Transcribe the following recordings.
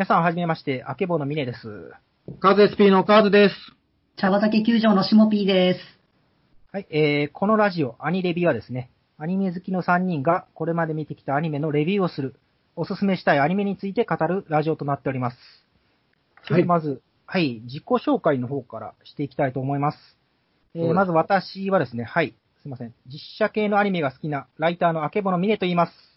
皆さんはじめまして、あけぼのみねです。カーズ SP のカーズです。茶畑球場のしもぴーです。はい、えー、このラジオ、アニレビはですね、アニメ好きの3人がこれまで見てきたアニメのレビューをする、おすすめしたいアニメについて語るラジオとなっております。それでまず、はい、自己紹介の方からしていきたいと思います。えー、まず私はですね、はい、すいません、実写系のアニメが好きなライターのあけぼのみねと言います。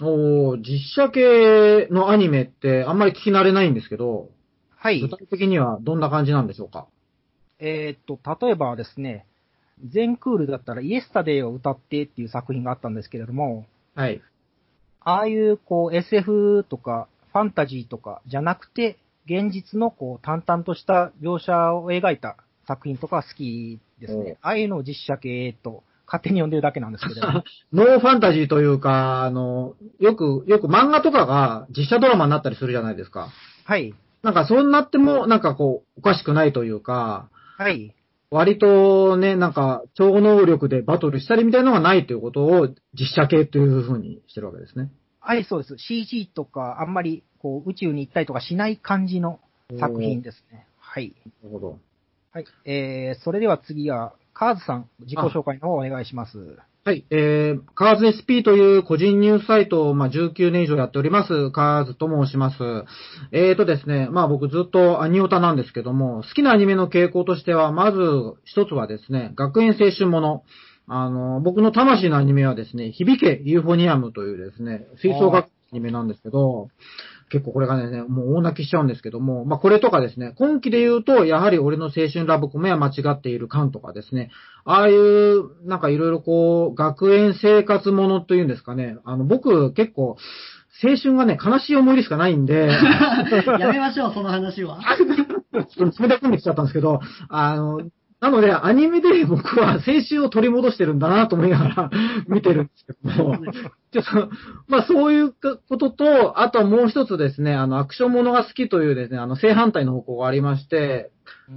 おー実写系のアニメってあんまり聞き慣れないんですけど、はい具、体的にはどんな感じなんでしょうか？えーっと、例えばですね、全クールだったらイエスタデイを歌ってっていう作品があったんですけれども、はい。ああいうこう SF とかファンタジーとかじゃなくて、現実のこう淡々とした描写を描いた作品とか好きですね。ああいうのを実写系と勝手に呼んでるだけなんですけれども。ノーファンタジーというか、あの、よく、よく漫画とかが実写ドラマになったりするじゃないですか。はい。なんかそうなっても、なんかこう、おかしくないというか、はい。割とね、なんか、超能力でバトルしたりみたいなのがないということを実写系というふうにしてるわけですね。はい、そうです。CG とかあんまりこう宇宙に行ったりとかしない感じの作品ですね。はい。なるほど。はい。えー、それでは次は、カーズさん、自己紹介の方お願いします。はい、えー、カーズ SP という個人ニュースサイトを、まあ、19年以上やっております、カーズと申します。えーとですね、まあ僕ずっとアニオタなんですけども、好きなアニメの傾向としては、まず一つはですね、学園青春もの。あの、僕の魂のアニメはですね、響けユーフォニアムというですね、吹奏楽アニメなんですけど、結構これがね、もう大泣きしちゃうんですけども、まあこれとかですね、今期で言うと、やはり俺の青春ラブコメは間違っている感とかですね、ああいう、なんかいろいろこう、学園生活ものというんですかね、あの、僕結構、青春がね、悲しい思い出しかないんで、やめましょう、その話は。ちょっと冷たくんできちゃったんですけど、あの、なので、アニメで僕は青春を取り戻してるんだなと思いながら 見てるんですけども、ちょっと、まあそういうことと、あとはもう一つですね、あの、アクションものが好きというですね、あの、正反対の方向がありまして、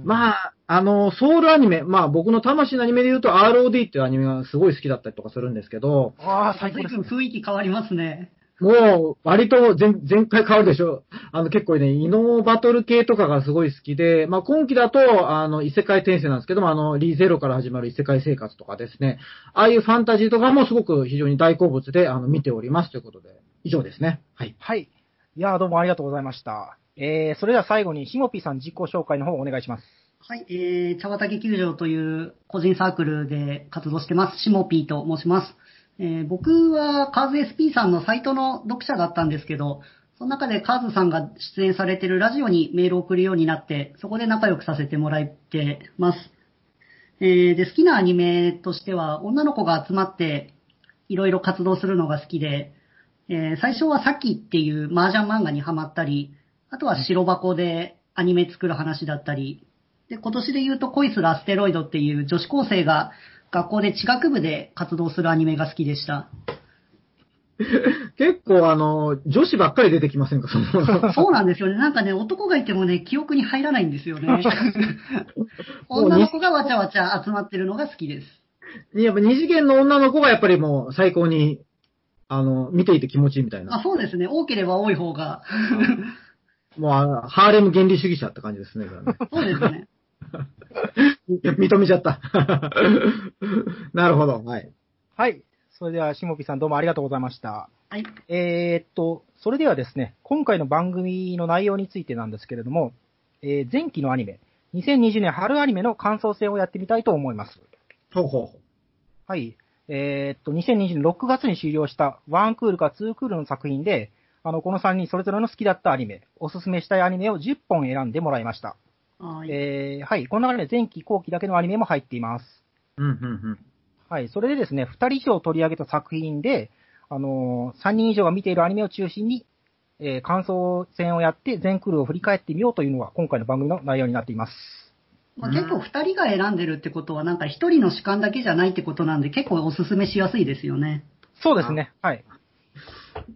まあ、あの、ソウルアニメ、まあ僕の魂のアニメで言うと ROD っていうアニメがすごい好きだったりとかするんですけど、ああ、最高です随分。雰囲気変わりますね。もう、割と前前回変わるでしょ。あの、結構ね、異能バトル系とかがすごい好きで、まあ、今期だと、あの、異世界転生なんですけども、あの、リゼロから始まる異世界生活とかですね。ああいうファンタジーとかもすごく非常に大好物で、あの、見ておりますということで、以上ですね。はい。はい。いやーどうもありがとうございました。えー、それでは最後に、ひもぴーさん自己紹介の方お願いします。はい、えー、茶畑球場という個人サークルで活動してます、しもぴーと申します。えー、僕はカーズ SP さんのサイトの読者だったんですけど、その中でカーズさんが出演されてるラジオにメールを送るようになって、そこで仲良くさせてもらってます。えー、で、好きなアニメとしては、女の子が集まって、いろいろ活動するのが好きで、えー最初はさっきっていう麻雀漫画にハマったり、あとは白箱でアニメ作る話だったり、で、今年で言うと恋するアステロイドっていう女子高生が学校で地学部で活動するアニメが好きでした。結構、あの、女子ばっかり出てきませんか、その。そうなんですよね。なんかね、男がいてもね、記憶に入らないんですよね。女の子がわちゃわちゃ集まってるのが好きです。やっぱ二次元の女の子がやっぱりもう最高に、あの、見ていて気持ちいいみたいあ、な。そうですね。多ければ多い方が。もうあの、ハーレム原理主義者って感じですね。ねそうですね。認めちゃった。なるほど。はい。はい。それでは、しもぴーさんどうもありがとうございました。はい。えーっと、それではですね、今回の番組の内容についてなんですけれども、えー前期のアニメ、2020年春アニメの感想戦をやってみたいと思います。ほうほうほう。はい。えーっと、2020年6月に終了した1クールか2クールの作品で、あの、この3人それぞれの好きだったアニメ、おすすめしたいアニメを10本選んでもらいました。はい。えーはい。この中で前期後期だけのアニメも入っています。うん、うん、うん。はい。それでですね、2人以上取り上げた作品で、あのー3人以上が見ているアニメを中心に、えー感想戦をやって全クールを振り返ってみようというのが今回の番組の内容になっています。まあ、結構二人が選んでるってことは、なんか一人の主観だけじゃないってことなんで、結構おすすめしやすいですよね。そうですね。はい。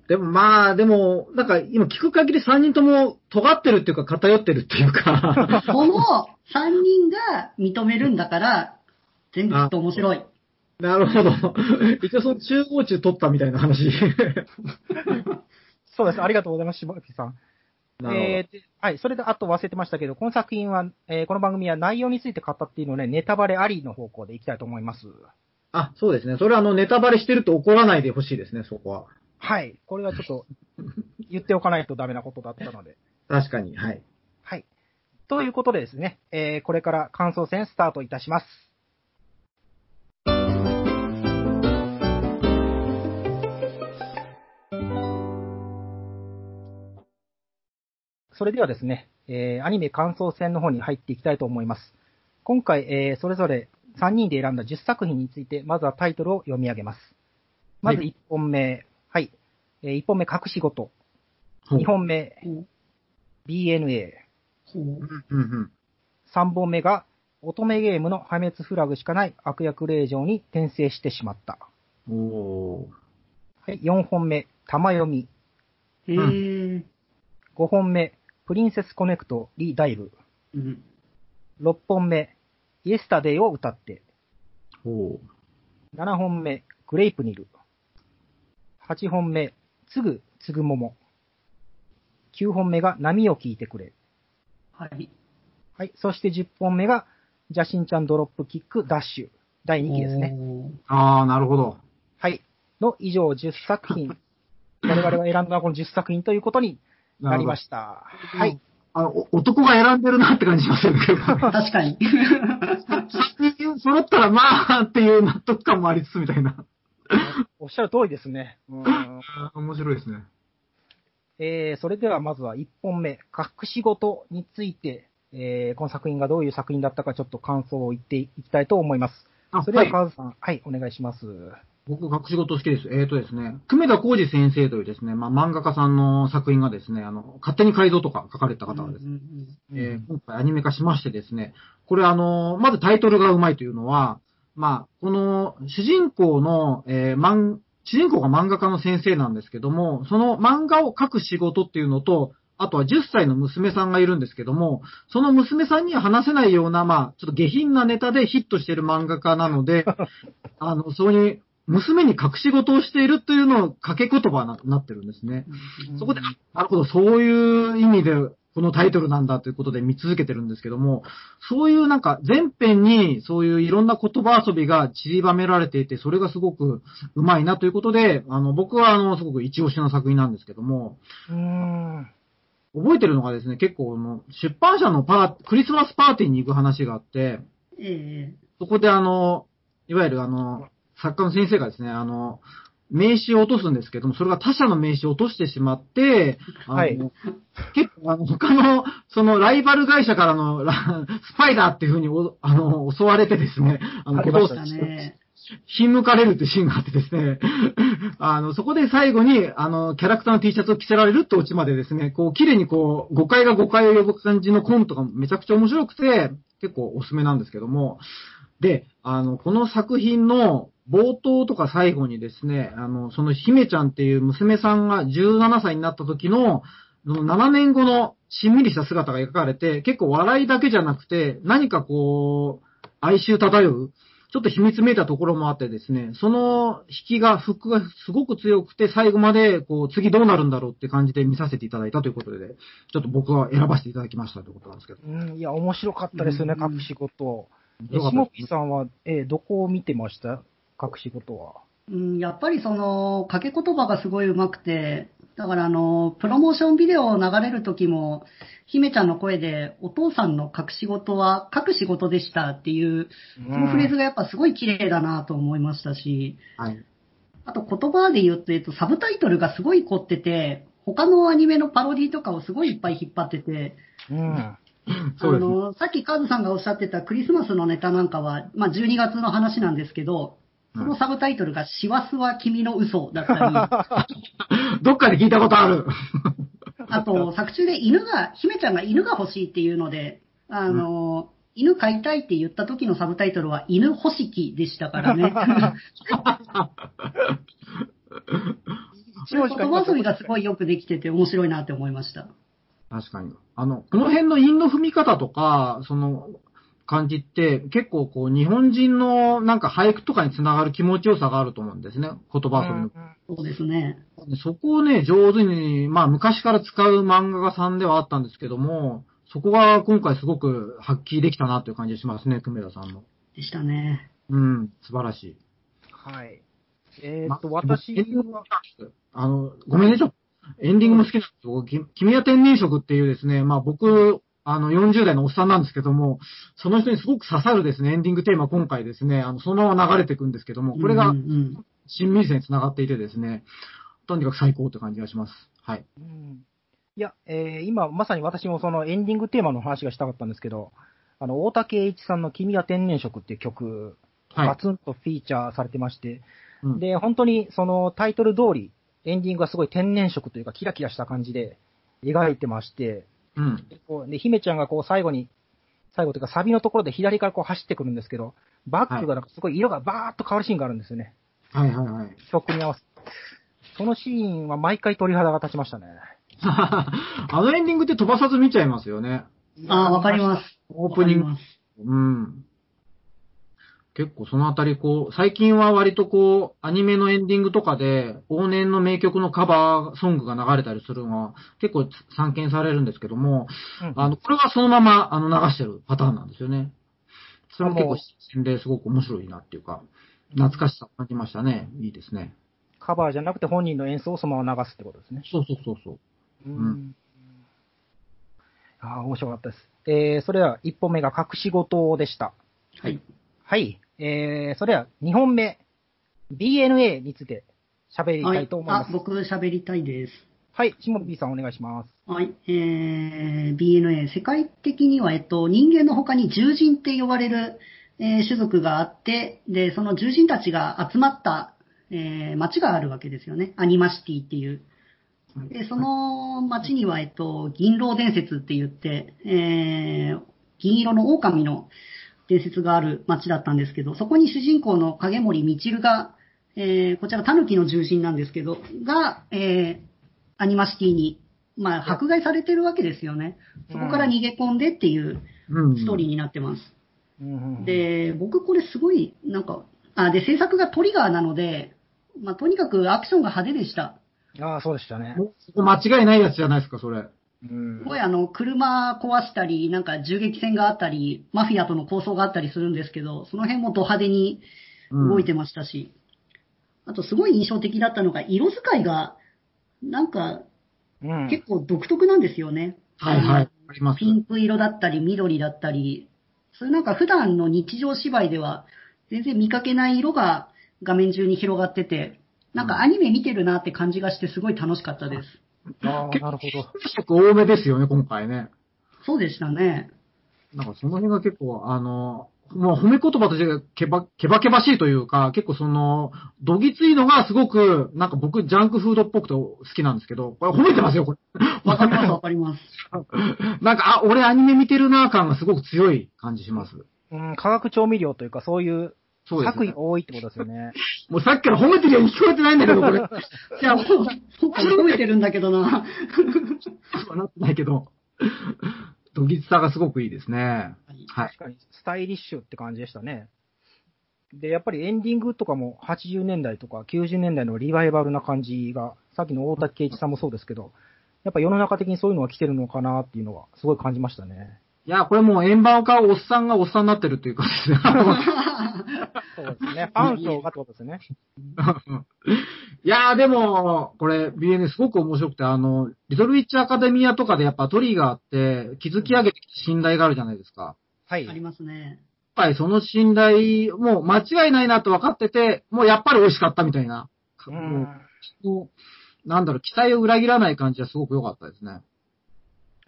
でもまあ、でも、なんか今聞く限り3人とも尖ってるっていうか偏ってるっていうか、この三人が認めるんだから、全部きっと面白い。なるほど。一応その中央値取ったみたいな話。そうです。ありがとうございます、しばきさん。なるほど。えーではい、それであと忘れてましたけど、この作品は、えーこの番組は内容について語っているので、ネタバレありの方向でいきたいと思います。あ、そうですね。それはあの、ネタバレしてると怒らないでほしいですね、そこは。はい。これはちょっと、言っておかないとダメなことだったので。確かに、はい。はい。ということでですね、えーこれから感想戦スタートいたします。それではですね、えーアニメ感想戦の方に入っていきたいと思います。今回、えーそれぞれ3人で選んだ10作品について、まずはタイトルを読み上げます。まずはい1本目、はい。え1本目、隠し事。ほう2本目、BNA。ほううん、うん、3本目が、乙女ゲームの破滅フラグしかない悪役令状に転生してしまった。はい、4本目、玉読み。へえ、5本目、プリンセスコネクトリダイブ。うん。6本目、イエスタデイを歌って。ほう。7本目、グレイプニル。8本目、つぐつぐもも。9本目が波を聞いてくれ。はい。はい、そして10本目が、ジャシンちゃんドロップキックダッシュ。第2期ですね。あー、なるほど。はい。の以上10作品。我々が選んだのはこの10作品ということになりましした。たはい。。あの、お男が選んでるなって感じしますよね。確かに。作品揃ったらまあっていう納得感もありつつみたいな。おっしゃる通りですね。うん面白いですね。えー、それではまずは1本目、隠し事について、えー、この作品がどういう作品だったかちょっと感想を言っていきたいと思います。あそれでは、はいカズさん、はい、お願いします。僕、隠し事好きです。えーとですね、久米田浩二先生というですね、まあ、漫画家さんの作品がですね、あの、勝手に改造とか書かれた方がですね、うんえー今回アニメ化しましてですね、これあの、まずタイトルがうまいというのは、まあ、この主人公の、えー漫主人公が漫画家の先生なんですけども、その漫画を描く仕事っていうのと、あとは10歳の娘さんがいるんですけども、その娘さんには話せないような、まあ、ちょっと下品なネタでヒットしている漫画家なので、あの、そういう娘に隠し事をしているというのを掛け言葉になってるんですね。うんそこで、なるほど、そういう意味で、このタイトルなんだということで見続けてるんですけども、そういうなんか前編にそういういろんな言葉遊びが散りばめられていて、それがすごくうまいなということで、あの、僕はあの、すごく一押しの作品なんですけども、うーん。覚えてるのがですね、結構あの、出版社のパー、クリスマスパーティーに行く話があって、えそこであの、いわゆるあの、作家の先生がですね、あの、名刺を落とすんですけども、それが他社の名刺を落としてしまって、あのはい結構あの、他の、そのライバル会社からのラ スパイダーっていうふうにお、あの、襲われてですね、あの、ありましたね。ひんむかれるっていうシーンがあってですね、あの、そこで最後に、あの、キャラクターの T シャツを着せられるってオチまでですね、こう、綺麗にこう、誤解が誤解を呼ぶ感じのコントがめちゃくちゃ面白くて、結構おすすめなんですけども、で、あの、この作品の冒頭とか最後にですね、あの、その姫ちゃんっていう娘さんが17歳になった時の、その7年後のしんみりした姿が描かれて、結構笑いだけじゃなくて、何かこう、哀愁漂う、ちょっと秘密めいたところもあってですね、その引きが、フックがすごく強くて、最後まで、こう、次どうなるんだろうって感じで見させていただいたということで、ちょっと僕は選ばせていただきましたということなんですけど。うん、いや、面白かったですよね、うん隠し事。え、しもぴーさんは、えーどこを見てました？隠し事は。うん、やっぱりその、掛け言葉がすごい上手くて、だからあの、プロモーションビデオを流れる時も、姫ちゃんの声で、お父さんの隠し事は書く仕事でしたっていう、そのフレーズがやっぱすごい綺麗だなと思いましたし、はい。あと言葉で言うと、えっと、サブタイトルがすごい凝ってて、他のアニメのパロディとかをすごいいっぱい引っ張ってて、うん。そうですね。あの、さっきカーズさんがおっしゃってたクリスマスのネタなんかは、まあ12月の話なんですけど、そのサブタイトルが、師走は君の嘘だったり、どっかで聞いたことある。あと、作中で犬が、姫ちゃんが犬が欲しいっていうので、あの、犬飼いたいって言った時のサブタイトルは、犬欲しきでしたからね。言葉遊びがすごいよくできてて面白いなって思いました。確かに。あの、この辺の韻の踏み方とか、その、感じって、結構こう、日本人のなんか俳句とかにつながる気持ちよさがあると思うんですね。言葉遊びの。そうですね。そこをね、上手に、まあ昔から使う漫画家さんではあったんですけども、そこが今回すごく発揮できたなという感じがしますね、久米田さんの。でしたね。うん、素晴らしい。はい。えーまっと、私エンディングは、あの、ごめんね、ちょっと、エンディングも好きなんですよ。き君は天然色っていうですね、まあ僕、あの、40代のおっさんなんですけども、その人にすごく刺さるですね、エンディングテーマ今回ですね、あの、そのまま流れていくんですけども、これがうんうん親密性につながっていてですね、とにかく最高って感じがします。はい。うん。いや、えー今、まさに私もそのエンディングテーマの話がしたかったんですけど、あの、大竹栄一さんの君は天然色っていう曲、はい。ガツンとフィーチャーされてまして、うん。で、本当にそのタイトル通り、エンディングがすごい天然色というかキラキラした感じで描いてまして、うん。こうで、姫ちゃんがこう最後に、最後というかサビのところで左からこう走ってくるんですけど、バックがなんかすごい色がバーっと変わるシーンがあるんですよね。はいはいはい。曲に合わせて。そのシーンは毎回鳥肌が立ちましたね。あのエンディングって飛ばさず見ちゃいますよね。ああ、わかります。オープニングうん。結構そのあたりこう、最近は割とこう、アニメのエンディングとかで、往年の名曲のカバーソングが流れたりするのは結構散見されるんですけども、うんあの、これはそのままあの流してるパターンなんですよね。それも結構新鮮ですごく面白いなっていうか、懐かしさを感じましたね。いいですね。カバーじゃなくて本人の演奏をそのまま流すってことですね。そうそうそうそう。うん。ああ、面白かったです。えー、それでは1本目が隠し事でした。はい。はい。えー、それでは2本目、BNA について喋りたはいいと思います。あ、僕喋りたいです。はい、下 B さんお願いします。はい。えー、BNA、世界的には、えっと、人間の他に獣人って呼ばれる、えー種族があって、で、その獣人たちが集まった、えー町があるわけですよね。アニマシティっていう。で、その町には、えっと、銀狼伝説って言って、えー、銀色の狼の伝説がある町だったんですけど、そこに主人公の影森みちるが、えー、こちら狸の獣人なんですけど、が、えー、アニマシティに、まあ、迫害されてるわけですよね。そこから逃げ込んでっていううん。ストーリーになってます。うん、で、僕これすごい、なんか、あ、で、制作がトリガーなので、まあ、とにかくアクションが派手でした。ああ、そうでしたね。間違いないやつじゃないですか、それ。うんすごいあの、車壊したり、なんか銃撃戦があったり、マフィアとの抗争があったりするんですけど、その辺もド派手にうん動いてましたし、あとすごい印象的だったのが、色使いが、なんか、うん。結構独特なんですよね。はいはい。あります。ピンク色だったり、緑だったり、そういうなんか普段の日常芝居では全然見かけない色が画面中に広がってて、なんかアニメ見てるなって感じがしてすごい楽しかったです。ああ、なるほど。色多めですよね、今回ね。そうでしたね。なんかその辺が結構、あの、もう褒め言葉としてけば、けばけばしいというか、結構その、どぎついのがすごく、なんか僕、ジャンクフードっぽくて好きなんですけど、これ褒めてますよ、これ。わかりますわかります。なんか、あ、俺アニメ見てるな感がすごく強い感じします。うん、化学調味料というか、そういうそうです、ね。が多いってことですよね。もうさっきから褒めてるように聞こえてないんだけど、これ。いや、もう、褒めてるんだけどな。そうなってないけど、どぎつさがすごくいいですね。はい。確かに、スタイリッシュって感じでしたね。で、やっぱりエンディングとかも80年代とか90年代のリバイバルな感じが、さっきの大竹圭一さんもそうですけど、やっぱ世の中的にそういうのが来てるのかなっていうのはすごい感じましたね。いや、これもう円盤化おっさんがおっさんになってるっていうかですね。そうですね。ファン層がってことですね。いやーでも、これ BN すごく面白くて、あの、リトルウィッチアカデミアとかでやっぱトリガーって築き上げてきた信頼があるじゃないですか。はいあ。りますね。やっぱりその信頼、もう間違いないなと分かってて、もうやっぱり美味しかったみたいな。うんなんだろう、期待を裏切らない感じはすごく良かったですね。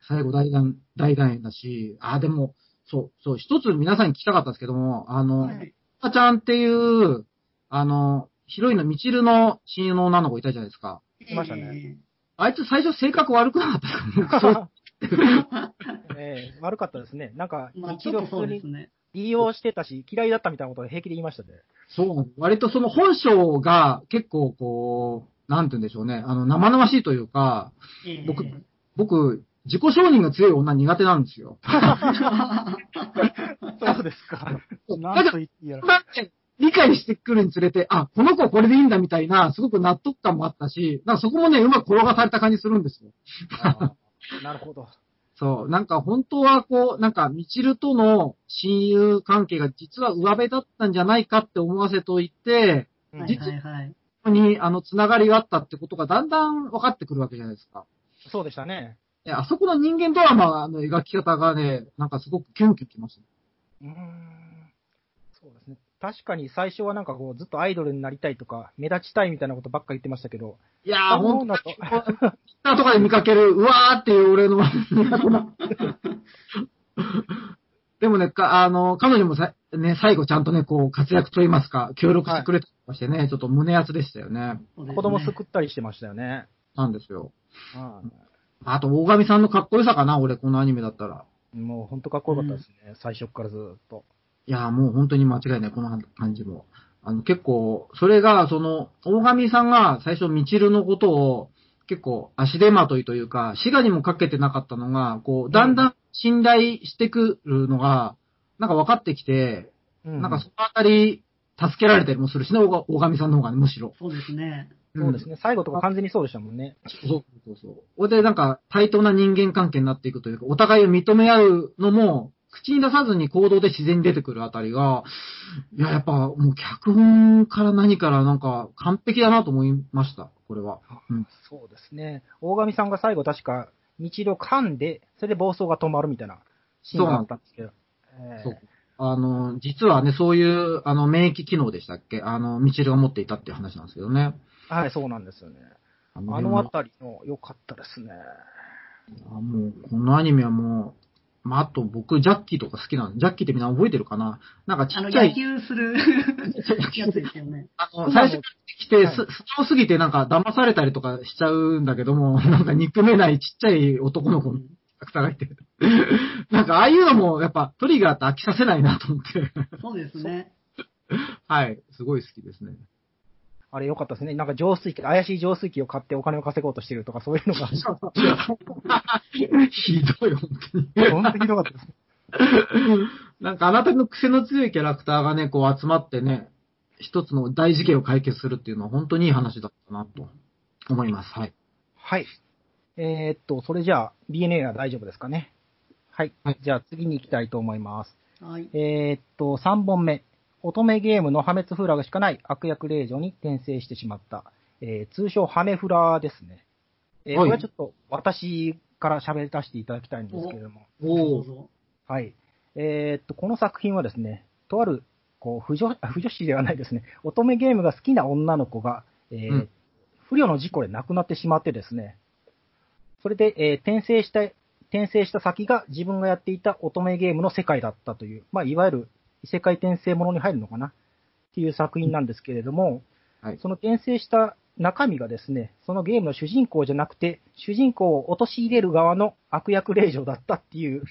最後大団、大団円だし、あ、でも、そう、そう、一つ皆さんに聞きたかったんですけども、あの、はいあちゃんっていう、あの、ヒロインのみちるの親友の女の子いたじゃないですか。いましたねあいつ最初性格悪くなかったですか ええ悪かったですね。なんか、まあ、一度そう普通にですね。利用してたし、嫌いだったみたいなことを平気で言いましたね。そう、割とその本性が結構こう、なんて言うんでしょうね。あの、生々しいというか、ええ僕僕、自己承認が強い女苦手なんですよ。そうですか。なんと言ってや理解してくるにつれて、あ、この子はこれでいいんだみたいな、すごく納得感もあったし、なんかそこもね、うまく転がされた感じするんですよ。なるほど。そう、なんか本当はこう、なんか、みちるとの親友関係が実は上辺だったんじゃないかって思わせといて、うんはいはいはい。ここに、あの、つながりがあったってことがだんだん分かってくるわけじゃないですか。そうでしたね。いやあそこの人間ドラマの描き方がね、なんかすごくキュンキュンきます。うーん。そうですね。確かに最初はなんかこう、ずっとアイドルになりたいとか、目立ちたいみたいなことばっか言ってましたけど、いやー、ほんと。ツイッターとかで見かける、うわーっていう俺の、でもね、かあの、彼女もさ、ね、最後ちゃんとね、こう、活躍と言いますか、協力してくれたりとかしてね、ちょっと胸熱でしたよね。子供救ったりしてましたよね。なんですよ。うんあと、大神さんのかっこよさかな、俺、このアニメだったら。もう本当かっこよかったですね。最初からずっと。いやー、もう本当に間違いない、この感じも。あの、結構、それが、その、大神さんが最初、みちるのことを、結構、足手まといというか、滋賀にもかけてなかったのが、こう、だんだん信頼してくるのが、なんか分かってきて、うんなんかそのあたり、助けられたりもするしね、大大神さんの方がね、むしろ。そうですね。そうですね。最後とか完全にそうでしたもんね。そうそうそう。それでなんか対等な人間関係になっていくというか、お互いを認め合うのも、口に出さずに行動で自然に出てくるあたりが、いや、やっぱもう脚本から何からなんか完璧だなと思いました、これは。うん。そうですね。大神さんが最後確か、日露噛んで、それで暴走が止まるみたいなシーンがあったんですけど。えーそう。あの、実はね、そういう、あの、免疫機能でしたっけ？あの、ミチルが持っていたっていう話なんですけどね。はい、そうなんですよね。ああのあたりの良かったですね。あもう、このアニメはもう、まあ、あと僕、ジャッキーとか好きなんで、ジャッキーってみんな覚えてるかななんかちあの、っちゃい野、球するやつですよね。あの、最初来て、はいす、素直すぎてなんか騙されたりとかしちゃうんだけども、なんか憎めないちっちゃい男の子のキャラクターがいて。なんかああいうのもやっぱトリガーって飽きさせないなと思って。そうですね。はい。すごい好きですね。あれ良かったですね。なんか浄水器、怪しい浄水器を買ってお金を稼ごうとしてるとか、そういうのが、ひどい、本当に。本当にひどかったです。なんかあなたの癖の強いキャラクターがね、こう集まってね、一つの大事件を解決するっていうのは本当にいい話だったなと思います。はい。はい。えーっと、それじゃあ、DNA は大丈夫ですかね？はい。はいじゃあ次に行きたいと思います。はい。えーっと、3本目。乙女ゲームの破滅フラグしかない悪役令状に転生してしまった。えー通称ハメフラですね。えーはいこれはちょっと私から喋らせていただきたいんですけれども。お。はい。えーっと、この作品はですね、とある、こう、不女、あ 不女子ではないですね、乙女ゲームが好きな女の子が、えーうん不慮の事故で亡くなってしまってですね、それで、えー転生した、転生した先が自分がやっていた乙女ゲームの世界だったという、まあ、いわゆる異世界転生ものに入るのかな？っていう作品なんですけれども、はいその転生した中身がですね、そのゲームの主人公じゃなくて、主人公を陥れる側の悪役令状だったっていう、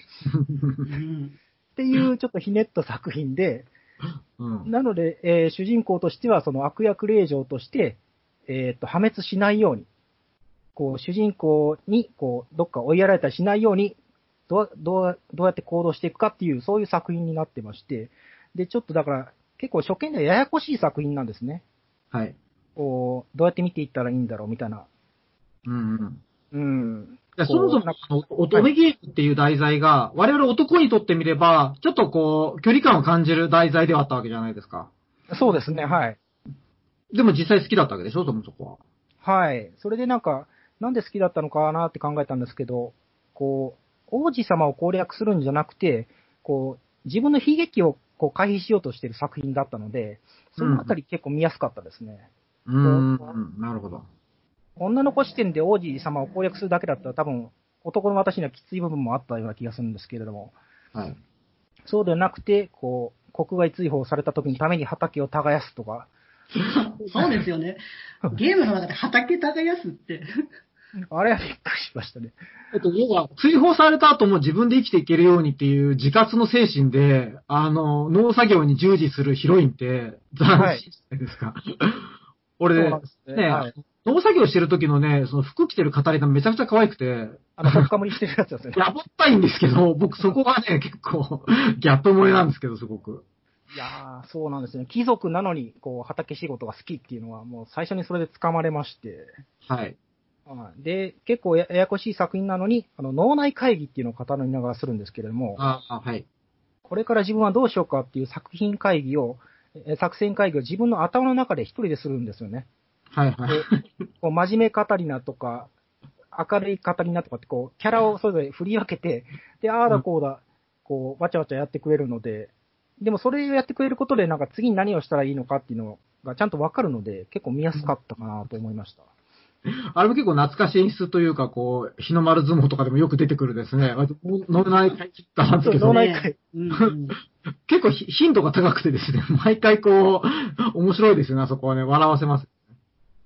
うん。っていう ちょっとひねった作品で、うん。なので、えー主人公としてはその悪役令状として、えっ、と、破滅しないように、こう、主人公に、こう、どっか追いやられたりしないように、どう、どう、どうやって行動していくかっていう、そういう作品になってまして、で、ちょっとだから、結構初見ではややこしい作品なんですね。はい。こう、どうやって見ていったらいいんだろうみたいな。うんうん。うん。いやそもそもなんか、あの乙女ゲームっていう題材が、我々男にとってみれば、ちょっとこう、距離感を感じる題材ではあったわけじゃないですか。そうですね、はい。でも実際好きだったわけでしょ、そもそこは。はい。それでなんか、なんで好きだったのかなって考えたんですけど、こう、王子様を攻略するんじゃなくて、こう、自分の悲劇をこう回避しようとしている作品だったので、そのあたり結構見やすかったですね。うーん、なるほど。女の子視点で王子様を攻略するだけだったら多分、男の私にはきつい部分もあったような気がするんですけれども、はい。そうではなくて、こう、国外追放された時のために畑を耕すとか、そうですよね。ゲームの中で畑耕すって。あれはびっくりしましたね。えっと、要は、追放された後も自分で生きていけるようにっていう自活の精神で、あの、農作業に従事するヒロインって、斬新じゃないですか。俺、そうなんですねね、はい農作業してる時のね、その服着てる語りがめちゃくちゃ可愛くて、あの、ほっかむりしてるやつですね。やぼったいんですけど、僕そこがね、結構、ギャップ萌えなんですけど、すごく。いやー、そうなんですね。貴族なのに、こう、畑仕事が好きっていうのは、もう最初にそれで掴まれまして。はい。はいで、結構やややこしい作品なのに、あの、脳内会議っていうのを語りながらするんですけれども、ああ、はい。これから自分はどうしようかっていう作品会議を、え作戦会議を自分の頭の中で一人でするんですよね。はい、はい。こう真面目語りなとか、明るい語りなとかって、こう、キャラをそれぞれ振り分けて、で、ああだこうだ、こう、わちゃわちゃやってくれるので、でもそれをやってくれることで、なんか次に何をしたらいいのかっていうのがちゃんとわかるので、結構見やすかったかなと思いました。あれも結構懐かしい演出というか、こう、日の丸相撲とかでもよく出てくるですね。脳内会議なんですけど脳、内会 結構ひ頻度が高くてですね、毎回こう、面白いですよね、あそこはね、笑わせます。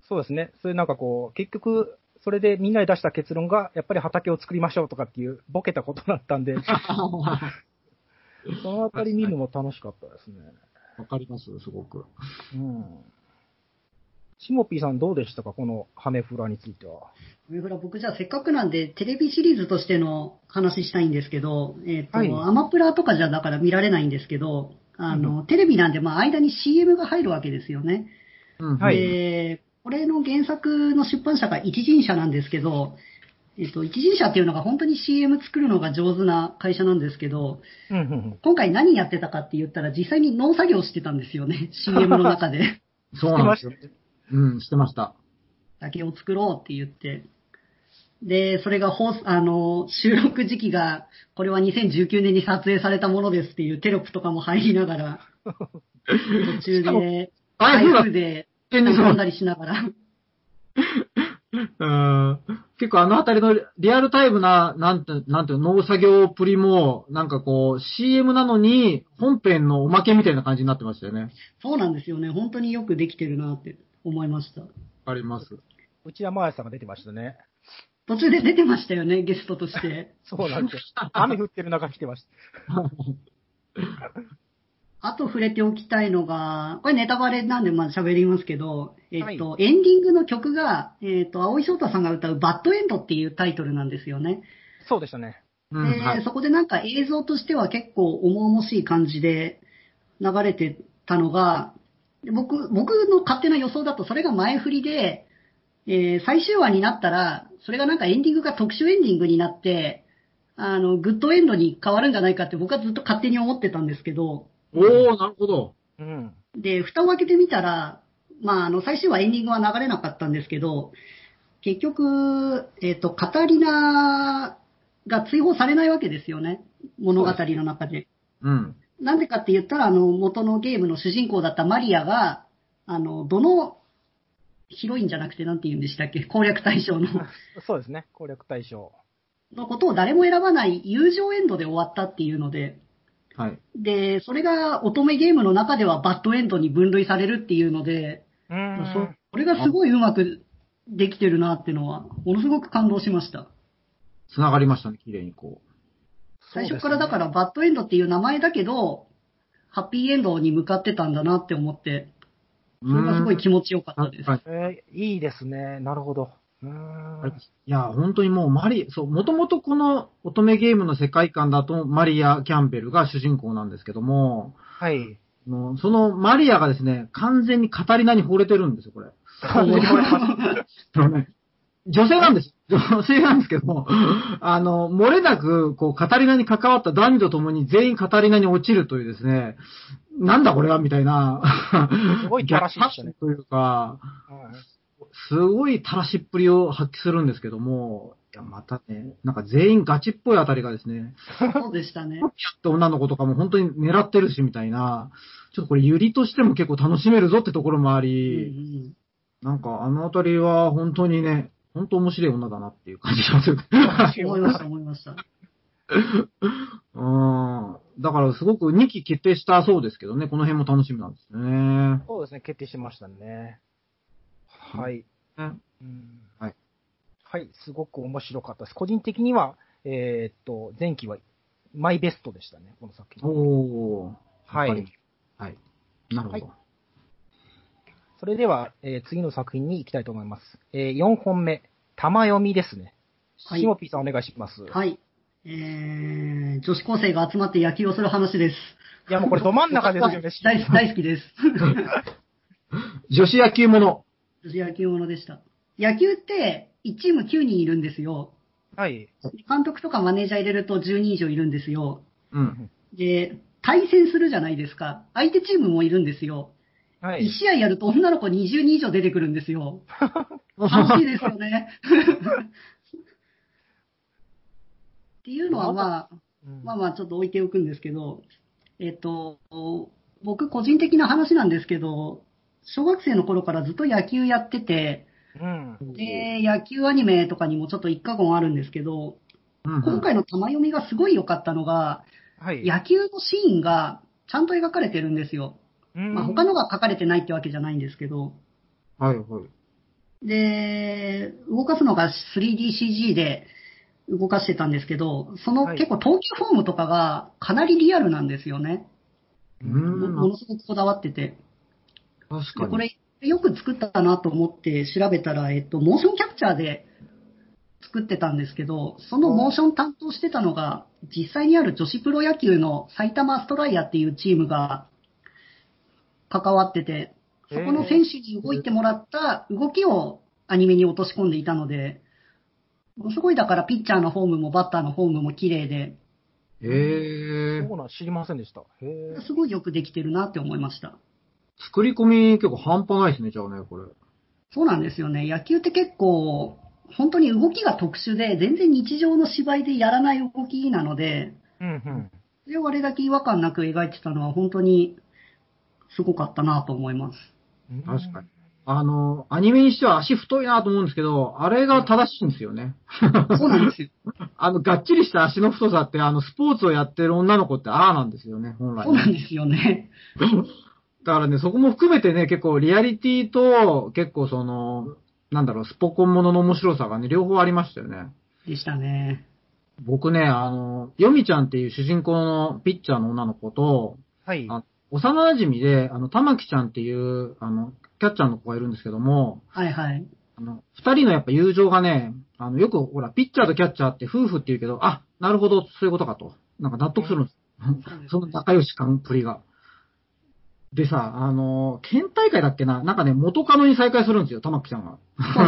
そうですね。それなんかこう、結局、それでみんなで出した結論が、やっぱり畑を作りましょうとかっていう、ボケたことだったんで、そのあたり見るのも楽しかったですね。わかります、すごく。うん。シモピーさんどうでしたかこのハメフラについては？それから僕じゃあせっかくなんでテレビシリーズとしての話したいんですけど、えっ、と、はいアマプラとかじゃだから見られないんですけど、あの、テレビなんでまあ間に CM が入るわけですよね。うんはいで、これの原作の出版社が一人社なんですけど、えっと、一人社っていうのが本当に CM 作るのが上手な会社なんですけど、うん、うん、うん。今回何やってたかって言ったら実際に農作業してたんですよね、CM の中で。そうなんですよ。うん、してました。竹を作ろうって言って。で、それが放送、あの、収録時期が、これは2019年に撮影されたものですっていうテロップとかも入りながら、途中で、台台風で、飛んだりしながら、うん結構あのあたりのリアルタイムな、なんて、なんて農作業プリも、なんかこう、CM なのに、本編のおまけみたいな感じになってましたよね。そうなんですよね。本当によくできてるなって思いました。あります。内山彩さんが出てましたね。途中で出てましたよね、ゲストとして。そうなんですよ。雨降ってる中来てました。あと触れておきたいのが、これネタバレなんでまあ喋りますけど、えっと、はエンディングの曲が、えっと、青井翔太さんが歌うバッドエンドっていうタイトルなんですよね。そうでしたね。うん、で、はい。そこでなんか映像としては結構重々しい感じで流れてたのが、で僕、僕の勝手な予想だとそれが前振りで、えー最終話になったら、それがなんかエンディングが特殊エンディングになって、あの、グッドエンドに変わるんじゃないかって僕はずっと勝手に思ってたんですけど、おー、なるほど。うん。で、蓋を開けてみたら、まあ、あの、最終話エンディングは流れなかったんですけど、結局、えっ、と、カタリナが追放されないわけですよね。物語の中で。うん。なんでかって言ったら、あの、元のゲームの主人公だったマリアが、あの、どの、ヒロインじゃなくてなんて言うんでしたっけ？攻略対象の、そうですね。攻略対象。のことを誰も選ばない友情エンドで終わったっていうので、はい。で、それが乙女ゲームの中ではバッドエンドに分類されるっていうので、うーん。そこれがすごいうまくできてるなっていうのは、ものすごく感動しました。繋がりましたね、綺麗にこ最初からだからバッドエンドっていう名前だけど、ハッピーエンドに向かってたんだなって思って、う。それがすごい気持持ちよかったです。はい。えーいいですね。なるほど。いや、本当にもうマリ、そう、もともとこの乙女ゲームの世界観だとマリア・キャンベルが主人公なんですけども、はい。もうそのマリアがですね、完全にカタリナに惚れてるんですよ、これ。完全に惚れま女性なんです。女性なんですけども、あの、漏れなく、こう、カタリナに関わった男女ともに全員カタリナに落ちるというですね、なんだこれはみたいな。すごいたらしいでしたねというか、はいすごいたらしっぷりを発揮するんですけども、いや、またね、なんか全員ガチっぽいあたりがですね、そうでしたね。ピャって女の子とかも本当に狙ってるしみたいな、ちょっとこれユリとしても結構楽しめるぞってところもあうんうり、んなんかあのあたりは本当にね、本当面白い女だなっていう感じがする。思いました、思いました。うん。だからすごく2期決定したそうですけどね、この辺も楽しみなんですね。そうですね。決定しましたね。はい。うんうんはい。はい。すごく面白かったです。個人的には、えーっと、前期はマイベストでしたね。この作品。おー。はい。はい。なるほど。はいそれでは、えー次の作品に行きたいと思います。えー4本目、玉読みですね。はいシモピーさんお願いします。はい。えー、女子高生が集まって野球をする話です。いや、もうこれど真ん中ですよね。大好大好きです。女子野球もの。女子野球ものでした。野球って1チーム9人いるんですよ。はい。監督とかマネージャー入れると10人以上いるんですよ。うん。で、対戦するじゃないですか。相手チームもいるんですよ。1はい。試合やると女の子20人以上出てくるんですよ。楽しいですよね。っていうのはまあ、うんまあまあちょっと置いておくんですけど、えっと、僕個人的な話なんですけど、小学生の頃からずっと野球やってて、うん。で、野球アニメとかにもちょっと一過言あるんですけど、うん今回の玉読みがすごい良かったのが、はい。野球のシーンがちゃんと描かれてるんですよ。うんまあ他のが書かれてないってわけじゃないんですけど、はいはい。で、動かすのが 3DCG で動かしてたんですけど、そのはい結構投球フォームとかがかなりリアルなんですよね。うもん。ものすごくこだわってて。確かに。でこれ、よく作ったなと思って調べたら、えっと、モーションキャプチャーで作ってたんですけど、そのモーション担当してたのが、実際にある女子プロ野球の埼玉ストライヤーっていうチームが関わってて、そこの選手に動いてもらった動きをアニメに落とし込んでいたので、ものすごいだからピッチャーのフォームもバッターのフォームも綺麗で、へえそう。なん知りませんでした。へえ。すごいよくできてるなって思いました。作り込み結構半端ないですね、じゃあね、これ。そうなんですよね。野球って結構、本当に動きが特殊で、全然日常の芝居でやらない動きなので、うんうん。それをあれだけ違和感なく描いてたのは本当にすごかったなと思います。確かに。あの、アニメにしては足太いなと思うんですけど、あれが正しいんですよね。そうなんですよ。あの、がっちりした足の太さって、あの、スポーツをやってる女の子ってああなんですよね、本来。そうなんですよね。だからね、そこも含めてね、結構リアリティと、結構その、なんだろう、スポコンものの面白さがね、両方ありましたよね。でしたね。僕ね、あの、ヨミちゃんっていう主人公のピッチャーの女の子と、はい。あ幼馴染で、あの、玉木ちゃんっていう、あの、キャッチャーの子がいるんですけども、はいはい。あの、二人のやっぱ友情がね、あの、よく、ほら、ピッチャーとキャッチャーって夫婦って言うけど、あ、なるほど、そういうことかと。なんか納得するんです。その 仲良し感っぷりが。でさ、あの、県大会だっけななんかね、元カノに再会するんですよ、玉木ちゃんが。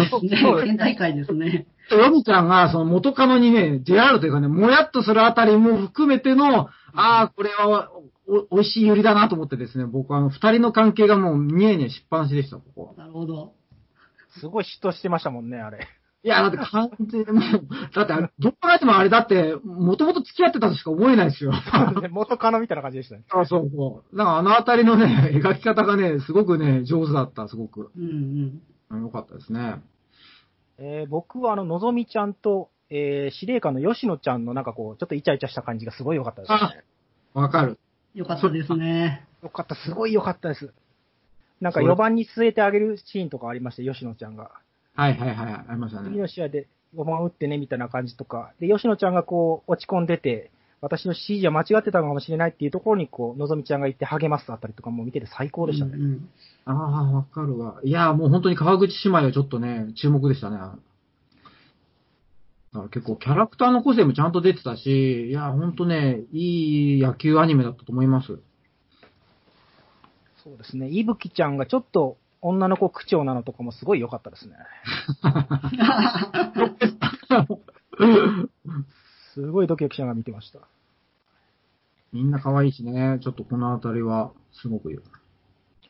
そうですね。県大会ですね。ヨミちゃんが、その元カノにね、JR というかね、もやっとするあたりも含めての、ああ、これはお、お美味しいゆりだなと思ってですね、僕はあの、二人の関係がもう、ニヤニヤしっぱなしでした、ここ。なるほど。すごい嫉妬してましたもんね、あれ。いや、だって完全にもう、だってあれ、どう考えてもあれだって、もともと付き合ってたとしか思えないですよ。元カノみたいな感じでしたね。あそうそう。だからあのあたりのね、描き方がね、すごくね、上手だった、すごく。うんうん。うんよかったですね。えー僕はあの、のぞみちゃんと、えー司令官の吉野ちゃんのなんかこう、ちょっとイチャイチャした感じがすごい良かったですね。わかる。よかったですね。よかった、すごい良かったです。なんかそれ4番に据えてあげるシーンとかありました、吉野ちゃんが。はいはいはい、ありました次ね。の試合で5番打ってね、みたいな感じとか。で、吉野ちゃんがこう、落ち込んでて、私の指示は間違ってたのかもしれないっていうところに、こう、のぞみちゃんが行って励ますあたりとかも見てて最高でしたね。うんうんああ、わかるわ。いや、もう本当に川口姉妹はちょっとね、注目でしたね。だから結構キャラクターの個性もちゃんと出てたし、いや、本当ね、いい野球アニメだったと思います。そうですね。いぶきちゃんがちょっと女の子口調なのとかもすごい良かったですね。すごいドキドキしながら見てました。みんな可愛いしね、ちょっとこのあたりは、すごくよ。い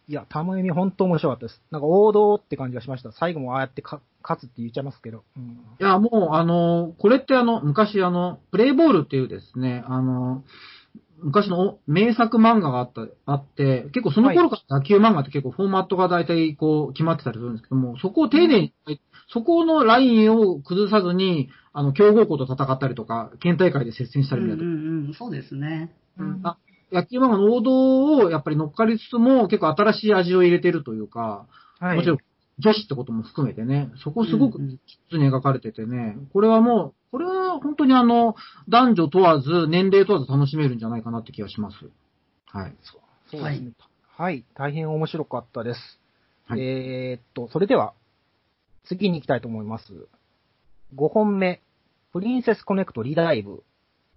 や、玉読み本当面白かったです。なんか王道って感じがしました。最後もああやってか勝つって言っちゃいますけど。うん、いや、もう、あの、これってあの、昔あの、プレイボールっていうですね、あの、昔の名作漫画があった、あって、結構その頃から野球漫画って結構フォーマットが大体こう決まってたりするんですけども、そこを丁寧に、そこのラインを崩さずに、あの、強豪校と戦ったりとか、県大会で接戦したりみたいな。うんうんうん、そうですね。うんあ野球漫画の王道をやっぱり乗っかりつつも、結構新しい味を入れてるというか、はい。もちろん女子ってことも含めてね、そこすごくうんうん普通に描かれててね、これはもう、これは本当にあの、男女問わず、年齢問わず楽しめるんじゃないかなって気がします。はい。そうですね。はい。大変面白かったです。はいえーっと、それでは、次に行きたいと思います。5本目、プリンセスコネクトリダイブ。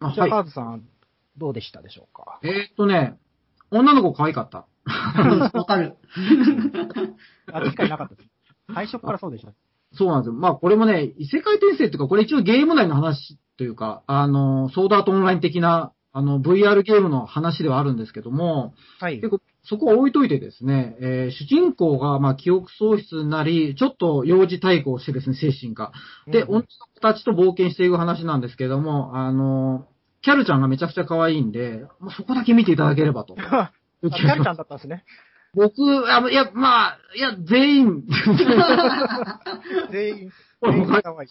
じゃあ、あはい。カーズさん、どうでしたでしょうか？えーっとね、女の子可愛かった。わかる。あ、機会なかったです。最初からそうでした。そうなんですよ。まあこれもね、異世界転生っていうか、これ一応ゲーム内の話というか、あの、ソードアートオンライン的な、あの、VR ゲームの話ではあるんですけども、はい。結構そこは置いといてですね、えー主人公が、まあ、記憶喪失になり、ちょっと幼児対抗してですね、精神が。で、うん女の子たちと冒険していく話なんですけども、あの、キャルちゃんがめちゃくちゃ可愛いんで、もうそこだけ見ていただければと。あ キャルちゃんだったんですね。僕、あのいや、まあ、いや、全員、全員。全員可愛い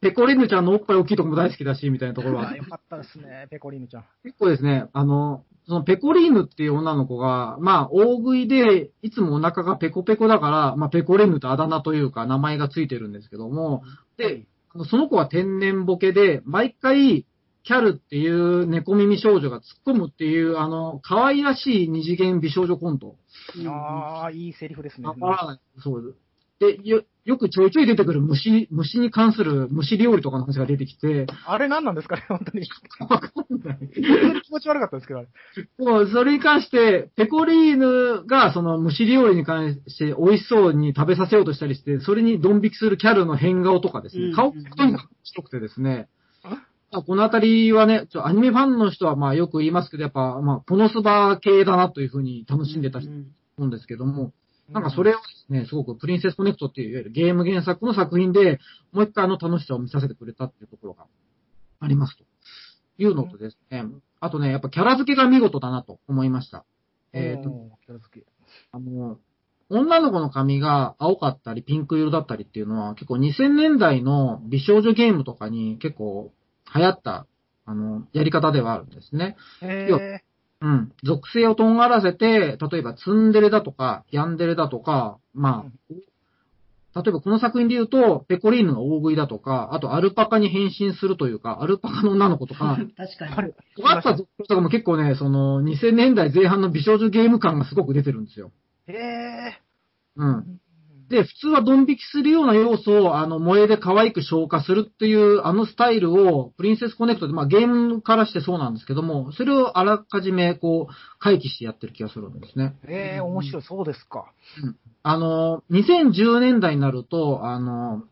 ペコリヌちゃんのおっぱい大きいとこも大好きだし、みたいなところはあ。よかったですね、ペコリーヌちゃん。結構ですね、あの、そのペコリーヌっていう女の子が、まあ、大食いで、いつもお腹がペコペコだから、まあ、ペコリーヌとあだ名というか、名前がついてるんですけども、で、その子は天然ボケで、毎回、キャルっていう猫耳少女が突っ込むっていう、あの、可愛らしい二次元美少女コント。ああ、いいセリフですね。わからない。そうで、よ、よくちょいちょい出てくる虫、虫に関する虫料理とかの話が出てきて、あれ何なんですかね、本当に。わかんない。本当に気持ち悪かったですけど、あれ。もう、それに関して、ペコリーヌが、その、虫料理に関して美味しそうに食べさせようとしたりして、それにドン引きするキャルの変顔とかですね、うん顔がとにかく白くてですね、あこのあたりはね、ちょアニメファンの人はまあよく言いますけど、やっぱ、まあ、ポノスバ系だなというふうに楽しんでた人うん思うん。ですけども、なんかそれをですね、すごくプリンセスコネクトっていういわゆるゲーム原作の作品で、もう一回あの楽しさを見させてくれたっていうところがありますというのとですね、あとね、やっぱキャラ付けが見事だなと思いました。えっ、ーキャラ付け。あの、女の子の髪が青かったりピンク色だったりっていうのは結構2000年代の美少女ゲームとかに結構流行った、あの、やり方ではあるんですね。へうん。属性をとんがらせて、例えばツンデレだとか、ヤンデレだとか、まあ、例えばこの作品で言うと、ペコリーヌの大食いだとか、あとアルパカに変身するというか、アルパカの女の子とか、確かに。尖った属性とかも結構ね、その2000年代前半の美少女ゲーム感がすごく出てるんですよ。へえ。うん。で、普通はドン引きするような要素を、あの、萌えで可愛く消化するっていう、あのスタイルを、プリンセスコネクトで、まあゲームからしてそうなんですけども、それをあらかじめ、こう、回帰してやってる気がするんですね。へえ、面白い、そうですか。あの、2010年代になると、あの、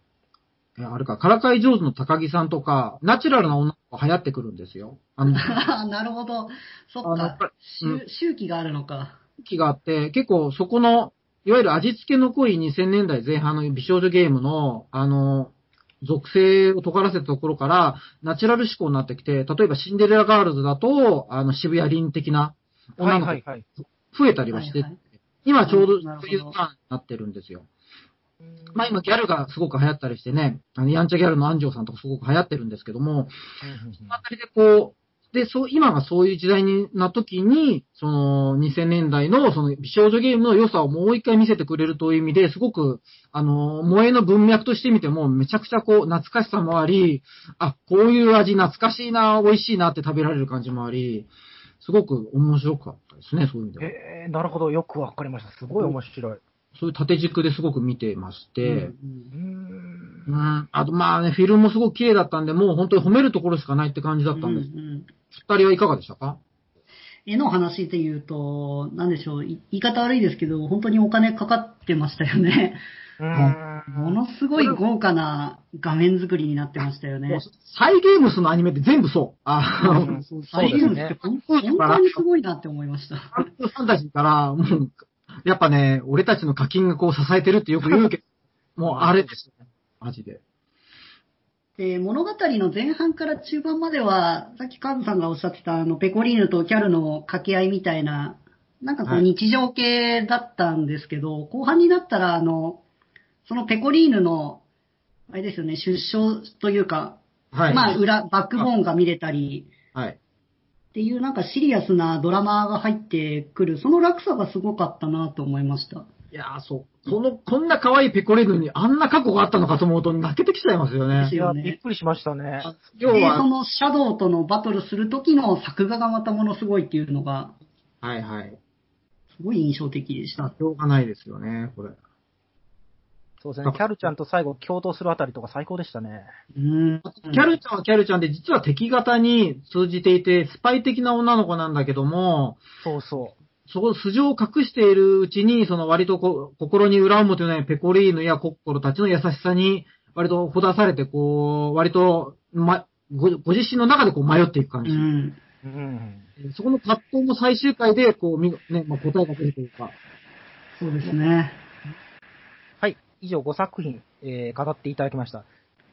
えあれか、からかい上手の高木さんとか、ナチュラルな女の子が流行ってくるんですよ。あの、なるほど。そっか。うん周周期があるのか。気があって、結構そこの、いわゆる味付けの濃い2000年代前半の美少女ゲームの、あの、属性を尖らせたところから、ナチュラル思考になってきて、例えばシンデレラガールズだと、あの、渋谷凛的なはい女の子。増えたりはして、はいはい今ちょうどそういうターンになってるんですよ。まあ今ギャルがすごく流行ったりしてね、あの、やんちゃギャルの安城さんとかすごく流行ってるんですけども、そのあたりでこう、で、そう、今がそういう時代にな時に、その、2000年代の、その、美少女ゲームの良さをもう一回見せてくれるという意味で、すごく、あの、萌えの文脈として見ても、めちゃくちゃこう、懐かしさもあり、あ、こういう味懐かしいな、美味しいなって食べられる感じもあり、すごく面白かったですね、そういう意味では。へえ、なるほど、よくわかりました。すごい面白い。そういう縦軸ですごく見てまして、うんうーん。うん。あと、まあね、フィルムもすごく綺麗だったんで、もう本当に褒めるところしかないって感じだったんです。うんうん二人はいかがでしたか？絵の話で言うと、なんでしょう、い言い方悪いですけど、本当にお金かかってましたよね。ものすごい豪華な画面作りになってましたよね。サイゲームスのアニメって全部そう。あの、うんそうそうですねって本当本当にすごいなって思いました。ファンタジーから、もう、やっぱね、俺たちの課金がこう支えてるってよく言うけど、もうあれですね。マジで。で、物語の前半から中盤までは、さっきカーブさんがおっしゃってた、あの、ペコリーヌとキャルの掛け合いみたいな、なんかこうはい日常系だったんですけど、後半になったら、あの、そのペコリーヌの、あれですよね、出生というか、はい。まあ、裏、バックボーンが見れたり、はい。っていうなんかシリアスなドラマが入ってくる、その落差がすごかったなと思いました。いやー、そう。この、こんな可愛いペコレヌにあんな過去があったのかと思うと泣けてきちゃいますよね。いや、びっくりしましたね。で、そ要は、のシャドウとのバトルする時の作画がまたものすごいっていうのが、はいはい。すごい印象的でした。しょうがないですよね、これ。そうですね。キャルちゃんと最後共闘するあたりとか最高でしたね。うん。キャルちゃんはキャルちゃんで、実は敵型に通じていて、スパイ的な女の子なんだけども、そうそそこ、素性を隠しているうちに、その割とこう心に裏表のないペコリーヌやコッコロたちの優しさに、割とほだされて、こう、割と、ま、ごご自身の中でこう迷っていく感じ。うん。う。うん。そこの葛藤も最終回で、こう、みね、まあ、答えが出るというか。そうですね。はい。以上5作品、えー語っていただきました。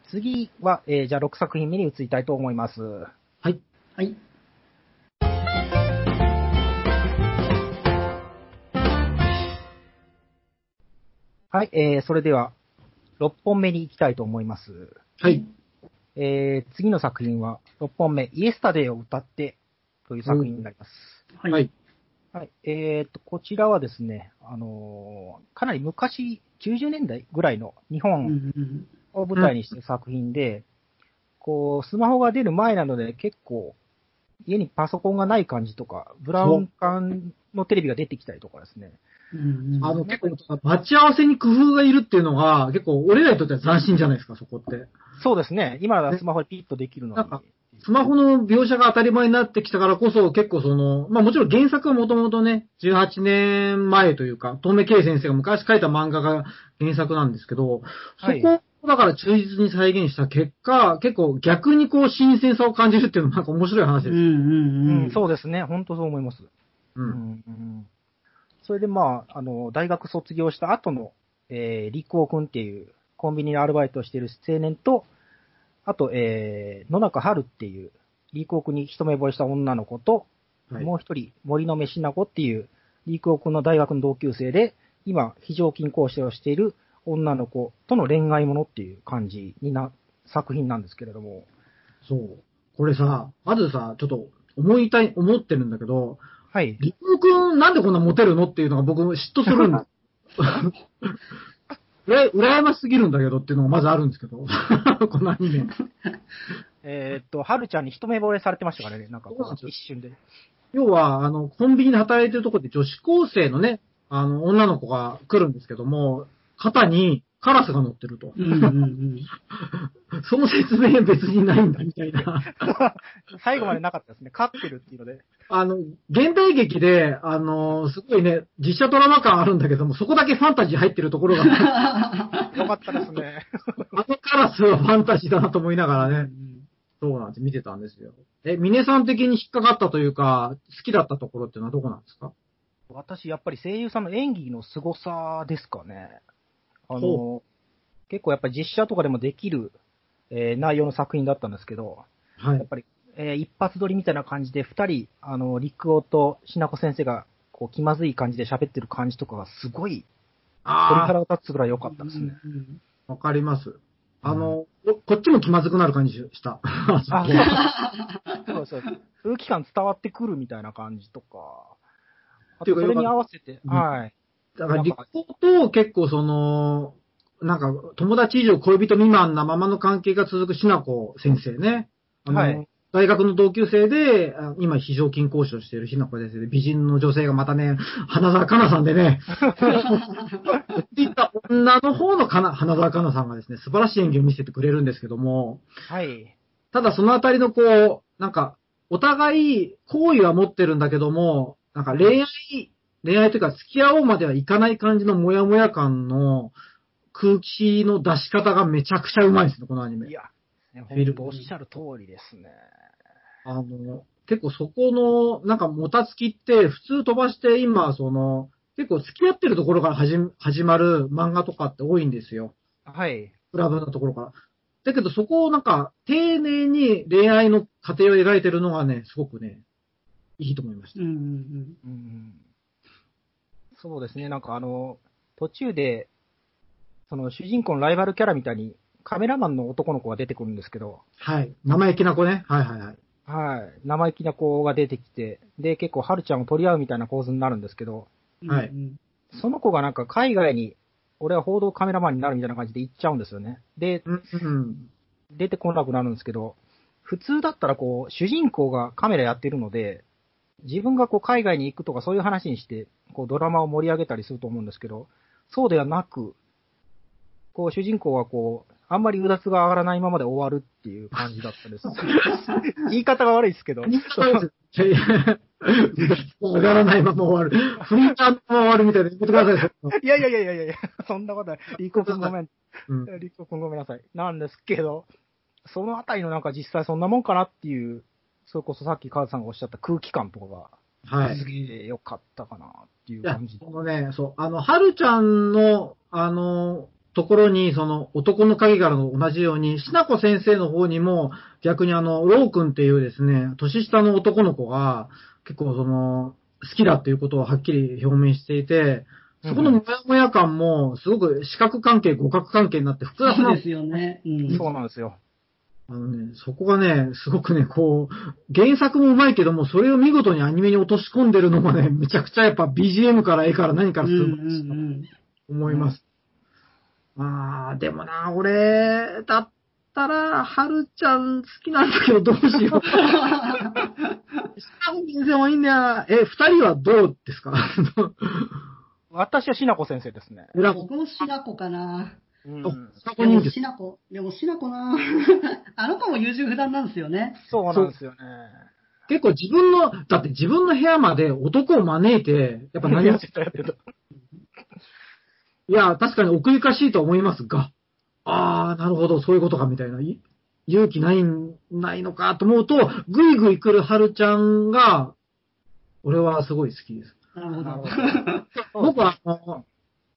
次は、えーじゃあ6作品目に移りたいと思います。はい。はい。はい。えーそれでは、6本目に行きたいと思います。はい。えー次の作品は、6本目、イエスタデーを歌ってという作品になります。はい。はい。はい。えーと、こちらはですね、あのーかなり昔、90年代ぐらいの日うんう本んを舞台にしてる作品で、こう、スマホが出る前なので結構、家にパソコンがない感じとか、ブラウン管のテレビが出てきたりとかですね。うんうんあの、結構、待ち合わせに工夫がいるっていうのが、結構、俺らにとっては斬新じゃないですか、そこって。そうですね。今はスマホでピッとできるのになん。かスマホの描写が当たり前になってきたからこそ、結構その、まあもちろん原作はもともとね、18年前というか、遠目圭先生が昔書いた漫画が原作なんですけど、はいそこをだから忠実に再現した結果、結構逆にこう新鮮さを感じるっていうのもなんか面白い話です。うんうんううんん、そうですね。本当そう思います。う。うんんうんそれでまあ、あの、大学卒業した後の、えー、陸尾くんっていうコンビニでアルバイトしている青年と、あと、えー、野中春っていう、陸尾くんに一目惚れした女の子と、はいもう一人、森の飯な子っていう、陸尾くんの大学の同級生で、今、非常勤講師をしている女の子との恋愛ものっていう感じにな、作品なんですけれども、そう。これさ、まずさ、ちょっと思いたい、思ってるんだけど、はい。リクくんなんでこんなモテるのっていうのが僕嫉妬するんだ。うら羨ましすぎるんだけどっていうのがまずあるんですけど。このアニメ。えーっと、春ちゃんに一目惚れされてましたからね、なんか一瞬で。要は、あの、コンビニで働いてるところで女子高生のね、あの、女の子が来るんですけども、肩にカラスが乗ってると。うんうんうん その説明別にないんだ、みたいな。最後までなかったですね。勝ってるっていうので。あの、現代劇で、あの、すごいね、実写ドラマ感あるんだけども、そこだけファンタジー入ってるところが、あ よかったですね。のカラスはファンタジーだなと思いながらね、うんそうなんです、見てたんですよ。え、峰さん的に引っかかったというか、好きだったところっていうのはどこなんですか？私、やっぱり声優さんの演技の凄さですかね。あのほ、結構やっぱり実写とかでもできる、えー内容の作品だったんですけど、はい。やっぱり、えー一発撮りみたいな感じで、二人、あの、陸尾としなこ先生が、こう、気まずい感じで喋ってる感じとかがすごい、鳥あ肌が立つぐらい良かったですね。うんうんかります。あの、ここっちも気まずくなる感じした。あ、そうそう。空気感伝わってくるみたいな感じとか。あと、それに合わせて、うんはい。だから、立候と結構その、なんか、友達以上恋人未満なままの関係が続くしなこ先生ね。あの、はい大学の同級生で、あ今非常勤講師をしているひなこ先生で、美人の女性がまたね、花澤香菜さんでね、っ ていった女の方のかな花澤香菜さんがですね、素晴らしい演技を見せてくれるんですけども、はい。ただそのあたりのこう、なんか、お互い好意は持ってるんだけども、なんか恋愛、恋愛というか付き合おうまではいかない感じのモヤモヤ感の空気の出し方がめちゃくちゃうまいですね、このアニメい。や、ね、フィルおっしゃる通りですね。あの、結構そこの、なんかもたつきって普通飛ばして今、その、結構付き合ってるところから始始まる漫画とかって多いんですよ。はい。クラブのところから。だけどそこをなんか、丁寧に恋愛の過程を描いてるのがね、すごくね、いいと思いました。うんうんうんそうですね、なんかあの、途中で、その主人公のライバルキャラみたいにカメラマンの男の子が出てくるんですけど、はい。生意気な子ね。はいはいはい。はい。生意気な子が出てきて、で、結構、春ちゃんを取り合うみたいな構図になるんですけど、うん。はいうんその子がなんか海外に、俺は報道カメラマンになるみたいな感じで行っちゃうんですよね。で、うん、うん。出てこなくなるんですけど、普通だったらこう、主人公がカメラやってるので、自分がこう海外に行くとかそういう話にして、こうドラマを盛り上げたりすると思うんですけど、そうではなく、こう、主人公はこう、あんまりうだつが上がらないままで終わるっていう感じだったです。言い方が悪いですけど。上がらないまま終わる。フリーターのまま終わるみたいな言ってください。いやいやいやいやいやそんなことない。リコ君ごめん。うんリコ君ごめんなさい。なんですけど、そのあたりのなんか実際そんなもんかなっていう、それこそさっきカズさんがおっしゃった空気感とかが、はい。すげえ良かったかなっていういや感じ、。このね、そう、あの、はるちゃんの、あの、ところに、その、男の影柄の同じように、しなこ先生の方にも、逆にあの、ロー君っていうですね、年下の男の子が、結構その、好きだっていうことをはっきり表明していて、そこのもやもや感も、すごく四角関係、五角関係になって複雑なそうですよね。うん。そうなんですよ。あのね、そこがね、すごくね、こう、原作もうまいけども、それを見事にアニメに落とし込んでるのがね、めちゃくちゃやっぱ BGM から絵から何からすうんうごいん思います。あー、でもな、俺、だったら、はるちゃん好きなんだけど、どうしよう。下の先生もいいんだよな。え、二人はどうですか？私はしなこ先生ですね。僕もしなこかな。うんぶ。下でも子人です。しなこ、でもしなこな。あの子も優柔不断なんですよね。そうなんですよね。結構自分の、だって自分の部屋まで男を招いて、やっぱ何も やってたやってた。いや、確かに奥ゆかしいと思いますが、あー、なるほど、そういうことか、みたいな。い勇気ないん、ないのかと思うと、ぐいぐい来るはるちゃんが、俺はすごい好きです。なるほど。僕は、あの、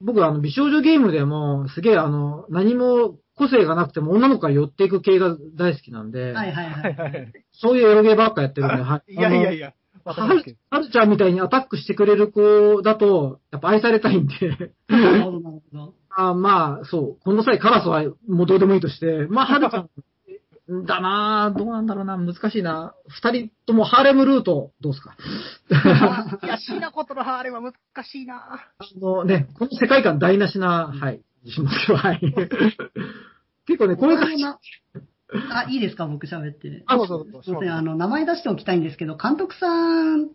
僕はあの、美少女ゲームでも、すげえあの、何も個性がなくても女の子が寄っていく系が大好きなんで、はいはいははい。そういうエロゲーばっかやってるんで、はい。いやいやいや。や。はるはるちゃんみたいにアタックしてくれる子だと、やっぱ愛されたいんで、なるほど、なるほど。あまあ、そう。この際カラスはもうどうでもいいとして、まあ、はるちゃん、だなぁ、どうなんだろうな、難しいな。二人ともハーレムルート、どうすか？いや、しなことのハーレムは難しいなあのね、この世界観台無しな、はい、しますけど、はい。結構ね、こういう感じ。なあ、いいですか？僕喋って。あ、そうそうそうすいません、あの、名前出しておきたいんですけど、監督さん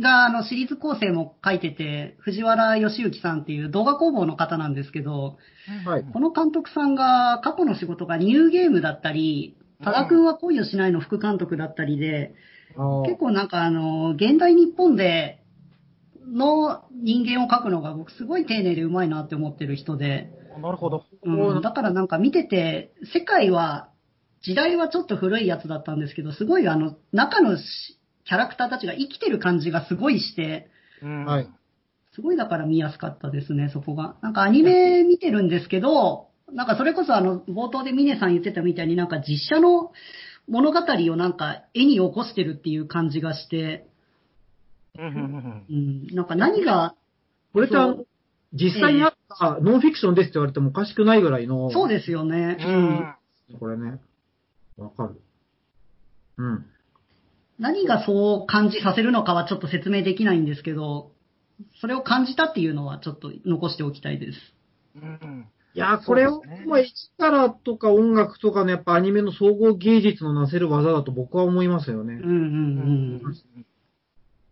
が、あの、シリーズ構成も書いてて、藤原義行さんっていう動画工房の方なんですけど、はいこの監督さんが過去の仕事がニューゲームだったり、多田くんは恋をしないの副監督だったりで、結構なんかあの、現代日本での人間を描くのが僕すごい丁寧でうまいなって思ってる人で、なるほど。うん、だからなんか見てて、世界は、時代はちょっと古いやつだったんですけど、すごいあの、中のしキャラクターたちが生きてる感じがすごいして、うんはい。すごいだから見やすかったですね、そこが。なんかアニメ見てるんですけど、なんかそれこそあの、冒頭でミネさん言ってたみたいになんか実写の物語をなんか絵に起こしてるっていう感じがして、うんうんうんうん、なんか何が、これって実際にあったノンフィクションですって言われてもおかしくないぐらいの、そうですよね。うんうんこれね。わかる。うん。何がそう感じさせるのかはちょっと説明できないんですけど、それを感じたっていうのはちょっと残しておきたいです。うんうんいやー、これを、ねもう、力とか音楽とかのやっぱアニメの総合芸術のなせる技だと僕は思いますよねうん。うん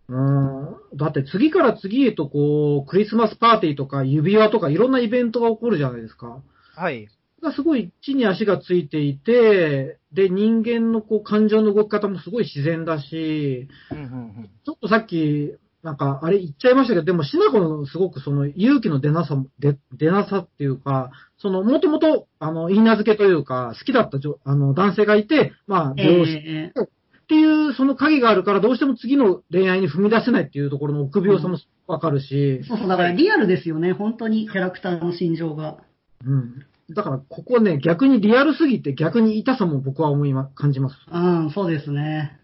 うん。うん。だって次から次へとこう、クリスマスパーティーとか指輪とかいろんなイベントが起こるじゃないですか。はい。がすごい地に足がついていて、で、人間のこう感情の動き方もすごい自然だし、うんうんうんちょっとさっき、なんか、あれ言っちゃいましたけど、でも、しなこのすごくその勇気の出なさも、出、出なさっていうか、その、もともと、あの、言い名付けというか、好きだったあの、男性がいて、まあ、え病死えっていう、その影があるから、どうしても次の恋愛に踏み出せないっていうところの臆病さもわかるし、そうそう、だからリアルですよね、本当にキャラクターの心情が。うん。だから、ここね、逆にリアルすぎて、逆に痛さも僕は思いま、感じます。うん、そうですね。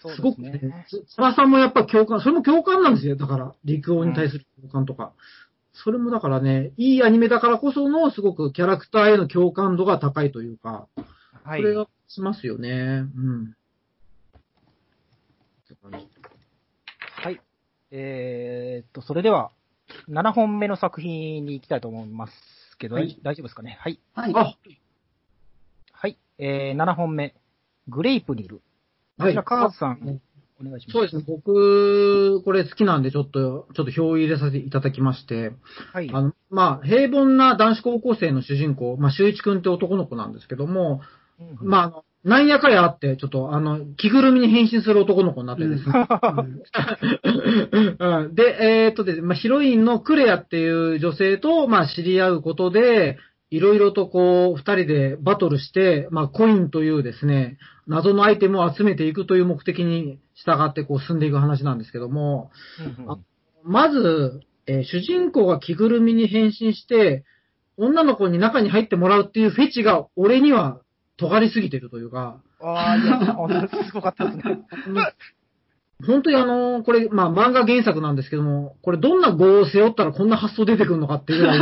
すごくね、つ原さんもやっぱ共感、それも共感なんですよ。だから、陸王に対する共感とか。それもだからね、いいアニメだからこその、すごくキャラクターへの共感度が高いというか、はい。それがしますよね。うん。はい。えーっと、それでは、7本目の作品に行きたいと思いますけど、はい大丈夫ですかね？はい。はい。あ、はい。えー、7本目、グレイプニル。こはいちら、カーズさん、お願いします。そうですね。僕、これ好きなんで、ちょっと、ちょっと表を入れさせていただきまして、はい。あの、まあ、平凡な男子高校生の主人公、まあ、修一くんって男の子なんですけども、うんまああの、なんやかやあって、ちょっとあの、着ぐるみに変身する男の子になってですね。うんで、えーっとですね、まあ、ヒロインのクレアっていう女性と、まあ、知り合うことで、いろいろとこう、二人でバトルして、まあ、コインというですね、謎のアイテムを集めていくという目的に従ってこう進んでいく話なんですけども、まず、えー主人公が着ぐるみに変身して、女の子に中に入ってもらうっていうフェチが俺には尖りすぎてるというか、ああ、いや、すごかったですね。本当にあの、これ、まあ漫画原作なんですけども、これどんな語を背負ったらこんな発想出てくるのかっていうぐらい、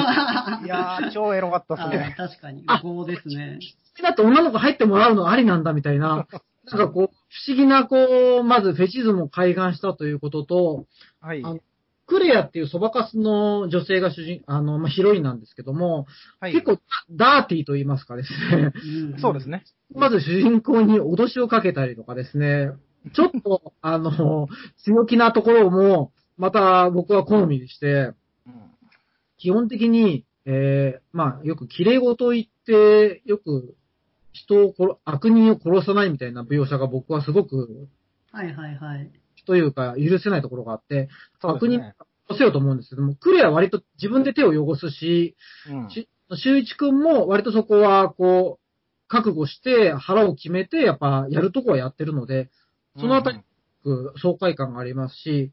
いやー、超エロかったですあね。確かに。あ5ですね。だって女の子入ってもらうのありなんだみたいな、なんかこう、不思議なこう、まずフェチズムを開眼したということと、はい。あのクレアっていうそばかすの女性が主人、あの、まあ、ヒロインなんですけども、はい、結構ダーティーと言いますかですね。んそうです。ね。まず主人公に脅しをかけたりとかですね、ちょっと、あの、強気なところも、また僕は好みにして、うん基本的に、えー、まあ、よく綺麗事を言って、よく人を殺、悪人を殺さないみたいな描写が僕はすごく、はいはいはい。というか、許せないところがあって、悪人。を殺せようと思うんですけども、クレアは割と自分で手を汚すし、うんし修一くんも割とそこは、こう、覚悟して腹を決めて、やっぱやるとこはやってるので、そのあたり、爽快感がありますし、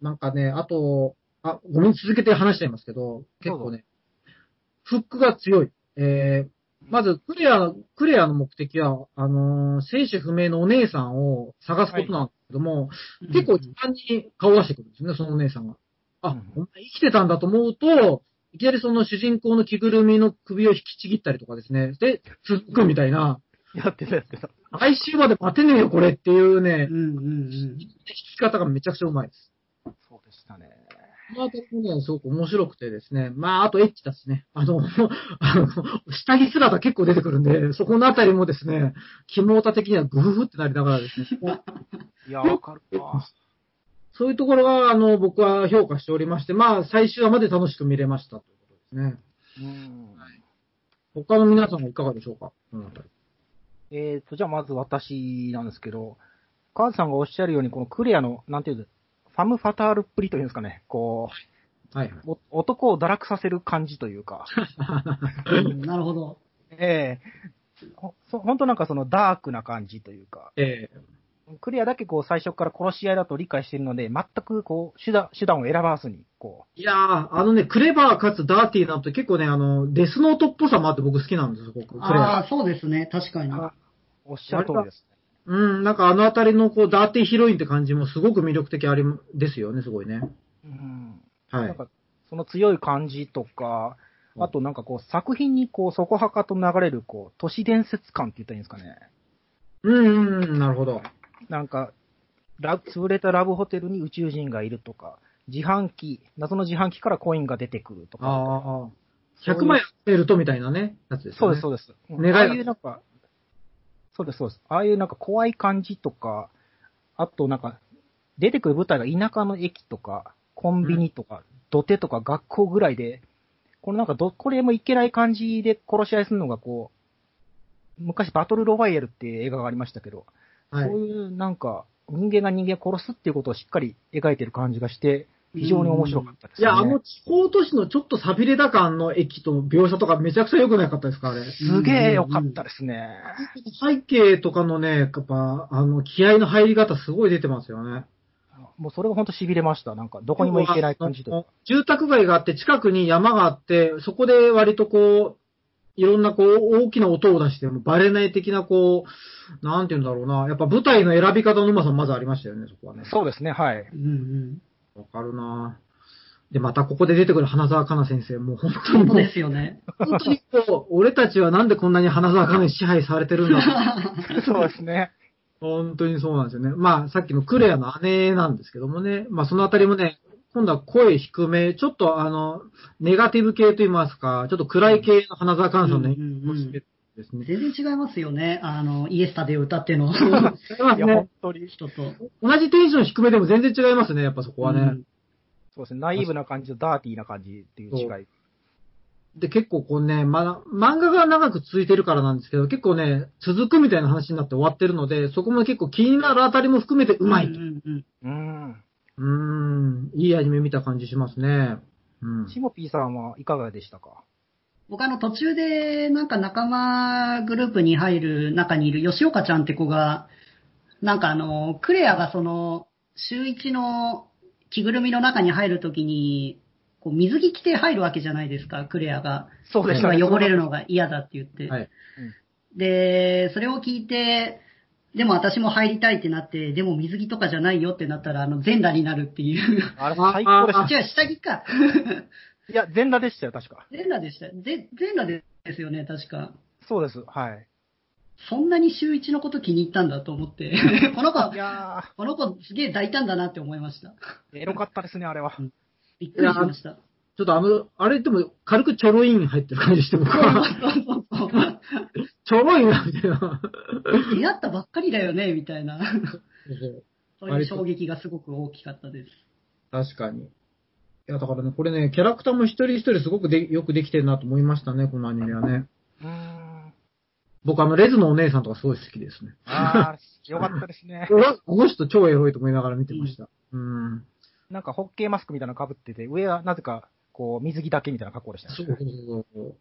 なんかね、あと、あ、ごめん、続けて話しちゃいますけど、結構ね、フックが強い。えー、まず、クレア、クレアの目的は、あのー生死不明のお姉さんを探すことなんですけども、結構時間に顔出してくるんですよね、そのお姉さんが。あ、うんお前生きてたんだと思うと、いきなりその主人公の着ぐるみの首を引きちぎったりとかですね。で、続くみたいな、やってたやってた。来週まで待てねえよ、これっていうねう、んうんうん。引き方がめちゃくちゃうまいです。そうでしたね。このあたりもね、すごく面白くてですね。まあ、あとエッチだしね。あの、あの、下着姿結構出てくるんで、そこのあたりもですね、肝タ的にはグフフってなりながらですね、いや、わかるわ。そういうところが、あの、僕は評価しておりまして、まあ、最終話まで楽しく見れましたということですね。うん。他の皆さんはいかがでしょうか？このあたりえーと、じゃあまず私なんですけど、カーズさんがおっしゃるように、このクレアの、なんていうの、ファムファタールっぷりというんですかね、こはい。はい。男を堕落させる感じというか、う んなるほど。ええ。ほそ本当なんかそのダークな感じというか、えクレアだけこう最初から殺し合いだと理解しているので、全くこう手段、手段を選ばずに、こーいやー、あのね、クレバーかつダーティーなのって結構ね、あの、デスノートっぽさもあって僕好きなんですよ、僕。クレア。ああ、そうですね。確かに。う、おっしゃる通りです。うん、なんかあのあたりのこう、ダーティーヒロインって感じもすごく魅力的あり、ですよね、すごいね。うん。はいなん。か、その強い感じとか、あとなんかこう作品にこう、そこはかと流れるこう、都市伝説感って言ったらいいんですかね。うん、うん、なるほど。なんか、ラブ潰れたラブホテルに宇宙人がいるとか、自販機、謎の自販機からコインが出てくるとか。ああ、そういう100枚集めるとみたいなね、やつですそうです。そうです。うん願いがああいうなんか、そうです、そうです。ああいうなんか怖い感じとか、あとなんか、出てくる舞台が田舎の駅とか、コンビニとか、土手とか学校ぐらいで、このなんかどこれもいけない感じで殺し合いするのがこう、昔バトルロワイヤルっていう映画がありましたけど、はいそう。いうなんか、人間が人間を殺すっていうことをしっかり描いてる感じがして、非常に面白かったですね。いや、あの地方都市のちょっと寂れた感の駅と描写とかめちゃくちゃ良くなかったですか、あれ。すげえ良かったですね。背景とかのね、やっぱ、あの、気合の入り方すごい出てますよね。もうそれが本当痺れました。なんか、どこにも行けない感じとか。住宅街があって、近くに山があって、そこで割とこう、いろんなこう、大きな音を出してもバレない的なこう、なんて言うんだろうな。やっぱ舞台の選び方のうまさもまずありましたよね、そこはね。そうですね、はい。うんうん。わかるなで、またここで出てくる花澤香菜先生、もう本当にですよね。本当にこう、俺たちはなんでこんなに花澤香菜に支配されてるんだ そうですね。本当にそうなんですよね。まあ、さっきのクレアの姉なんですけどもね。まあ、そのあたりもね、今度は声低め、ちょっとあの、ネガティブ系と言いますか、ちょっと暗い系の花澤香菜さんの演うんうんうん技ですね。全然違いますよね。あの、イエスタで歌っての違いますね本。当に。人と。同じテンション低めでも全然違いますね、やっぱそこはね。うんそうですね。ナイーブな感じとダーティーな感じっていう違い。で結構こうね、ま、漫画が長く続いてるからなんですけど、結構ね、続くみたいな話になって終わってるので、そこも結構気になるあたりも含めてうまいと。うんうんうん。うーん、いいアニメ見た感じしますね。うん。シモピーさんはいかがでしたか？僕あの途中でなんか仲間グループに入る中にいる吉岡ちゃんって子が、なんかあの、クレアがその、週一の着ぐるみの中に入るときに、こう水着着て入るわけじゃないですか、クレアが。そうでしたね。汚れるのが嫌だって言って。はい。で、それを聞いて、でも私も入りたいってなって、でも水着とかじゃないよってなったら、あの、全裸になるっていう。あれ最高でしあ、た。違う、下着か。いや、全裸でしたよ、確か。全裸でした。ぜ全裸ですよね、確か。そうです。はい。そんなに週一のこと気に入ったんだと思って、この子い、やこの子すげえ大胆だなって思いました。ー、エロかったですね、あれは。びっくりしました。ちょっとあの、あれでも軽くちょろいん入ってる感じして、僕は。そうそうそう。ちょろいな、みたいな。出会ったばっかりだよね、みたいな。そういう衝撃がすごく大きかったです。確かに。いや、だからね、これね、キャラクターも一人一人すごくでよくできてるなと思いましたね、このアニメはね。うーん。僕あの、レズのお姉さんとかすごい好きですね。あー、よかったですね。この人超エロいと思いながら見てました。うん。なんか、ホッケーマスクみたいなの被ってて、上はなぜか、こう、水着だけみたいな格好でしたね。そうそうそうそう。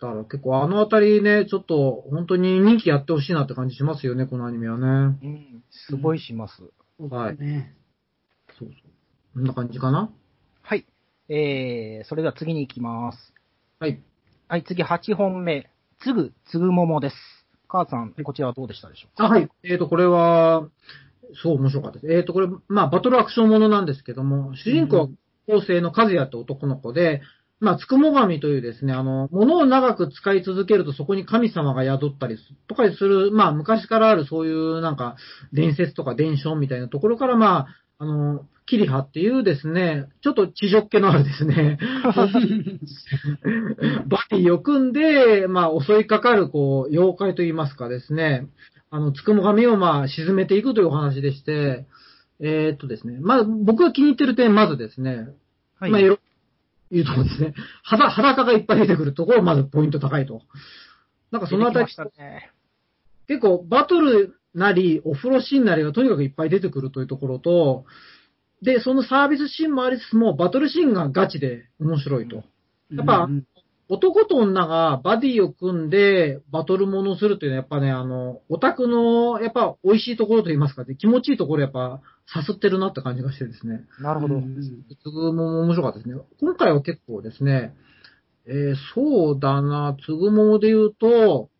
だから結構あのあたりね、ちょっと本当に人気やってほしいなって感じしますよね、このアニメはね。うん。すごいします。はい。ね。そうそう。こんな感じかな？はい。えー、それでは次に行きます。はい。はい、次8本目。つぐ、つぐももです。母さん、こちらはどうでしたでしょう？かあ、はい。えっ、と、これは、そう、面白かったです。えっ、と、これ、まあ、バトルアクションものなんですけども、主人公は高生の和也って男の子で、まあ、つくも神というですね、あの、物を長く使い続けるとそこに神様が宿ったりすとかする、まあ、昔からあるそういうなんか、伝説とか伝承みたいなところから、まあ、あの、キリハっていうですね、ちょっと地上っ気のあるですね、バディを組んで、まあ、襲いかかる、こう、妖怪といいますかですね、あの、つくも神をまあ、沈めていくというお話でして、えーっとですね、まあ、僕が気に入ってる点、まずですね、はい。まあ、いうところですね。裸、裸がいっぱい出てくるところ、まずポイント高いと。なんかそのあたり。結構バトルなり、お風呂シーンなりがとにかくいっぱい出てくるというところと、で、そのサービスシーンもありつつも、バトルシーンがガチで面白いと。やっぱうん男と女がバディを組んでバトルものをするっていうのはやっぱね、あの、オタクのやっぱ美味しいところといいますかね、気持ちいいところやっぱ誘ってるなって感じがしてですね。なるほど。つぐもも面白かったですね。今回は結構ですね、えーそうだな、つぐももで言うと、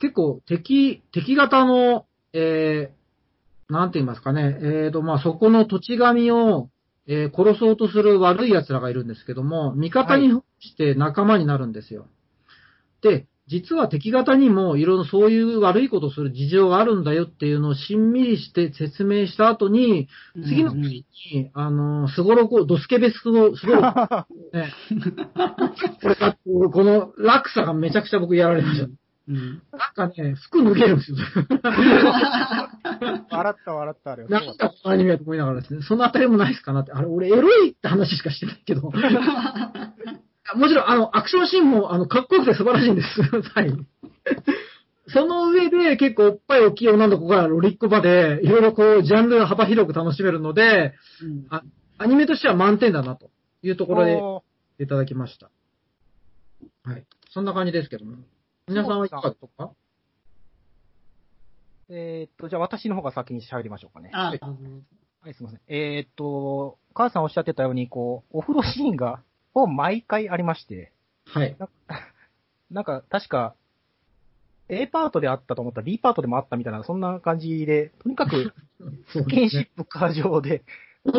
結構敵、敵型の、えーなんて言いますかね、えーと、まあ、そこの土地神を、えー殺そうとする悪い奴らがいるんですけども、味方にして仲間になるんですよ。で、実は敵方にもいろいろそういう悪いことをする事情があるんだよっていうのをしんみりして説明した後に、次の時に、あの、すごろくを、ドスケベスご、すごろく、ね、ここの落差がめちゃくちゃ僕やられました。うんなんかね、服脱げるんですよ。笑った笑った、あれは。なんだこのアニメだと思いながらですね、そのあたりもないですかなって。あれ、俺エロいって話しかしてないけど。もちろん、あの、アクションシーンも、あの、かっこよくて素晴らしいんです。はい。その上で、結構おっぱい大きい女の子がロリック場で、いろいろこう、ジャンルが幅広く楽しめるので、うんあアニメとしては満点だな、というところでいただきました。はい。そんな感じですけども。皆さんはいかがですか？えーっと、じゃあ私の方が先に喋りましょうかね。あ、はい、すみません。えーっと、母さんおっしゃってたように、こう、お風呂シーンが、ほぼ毎回ありまして、はい。な なんか、確か、A パートであったと思ったら B パートでもあったみたいな、そんな感じで、とにかく、スキンシップ過剰で、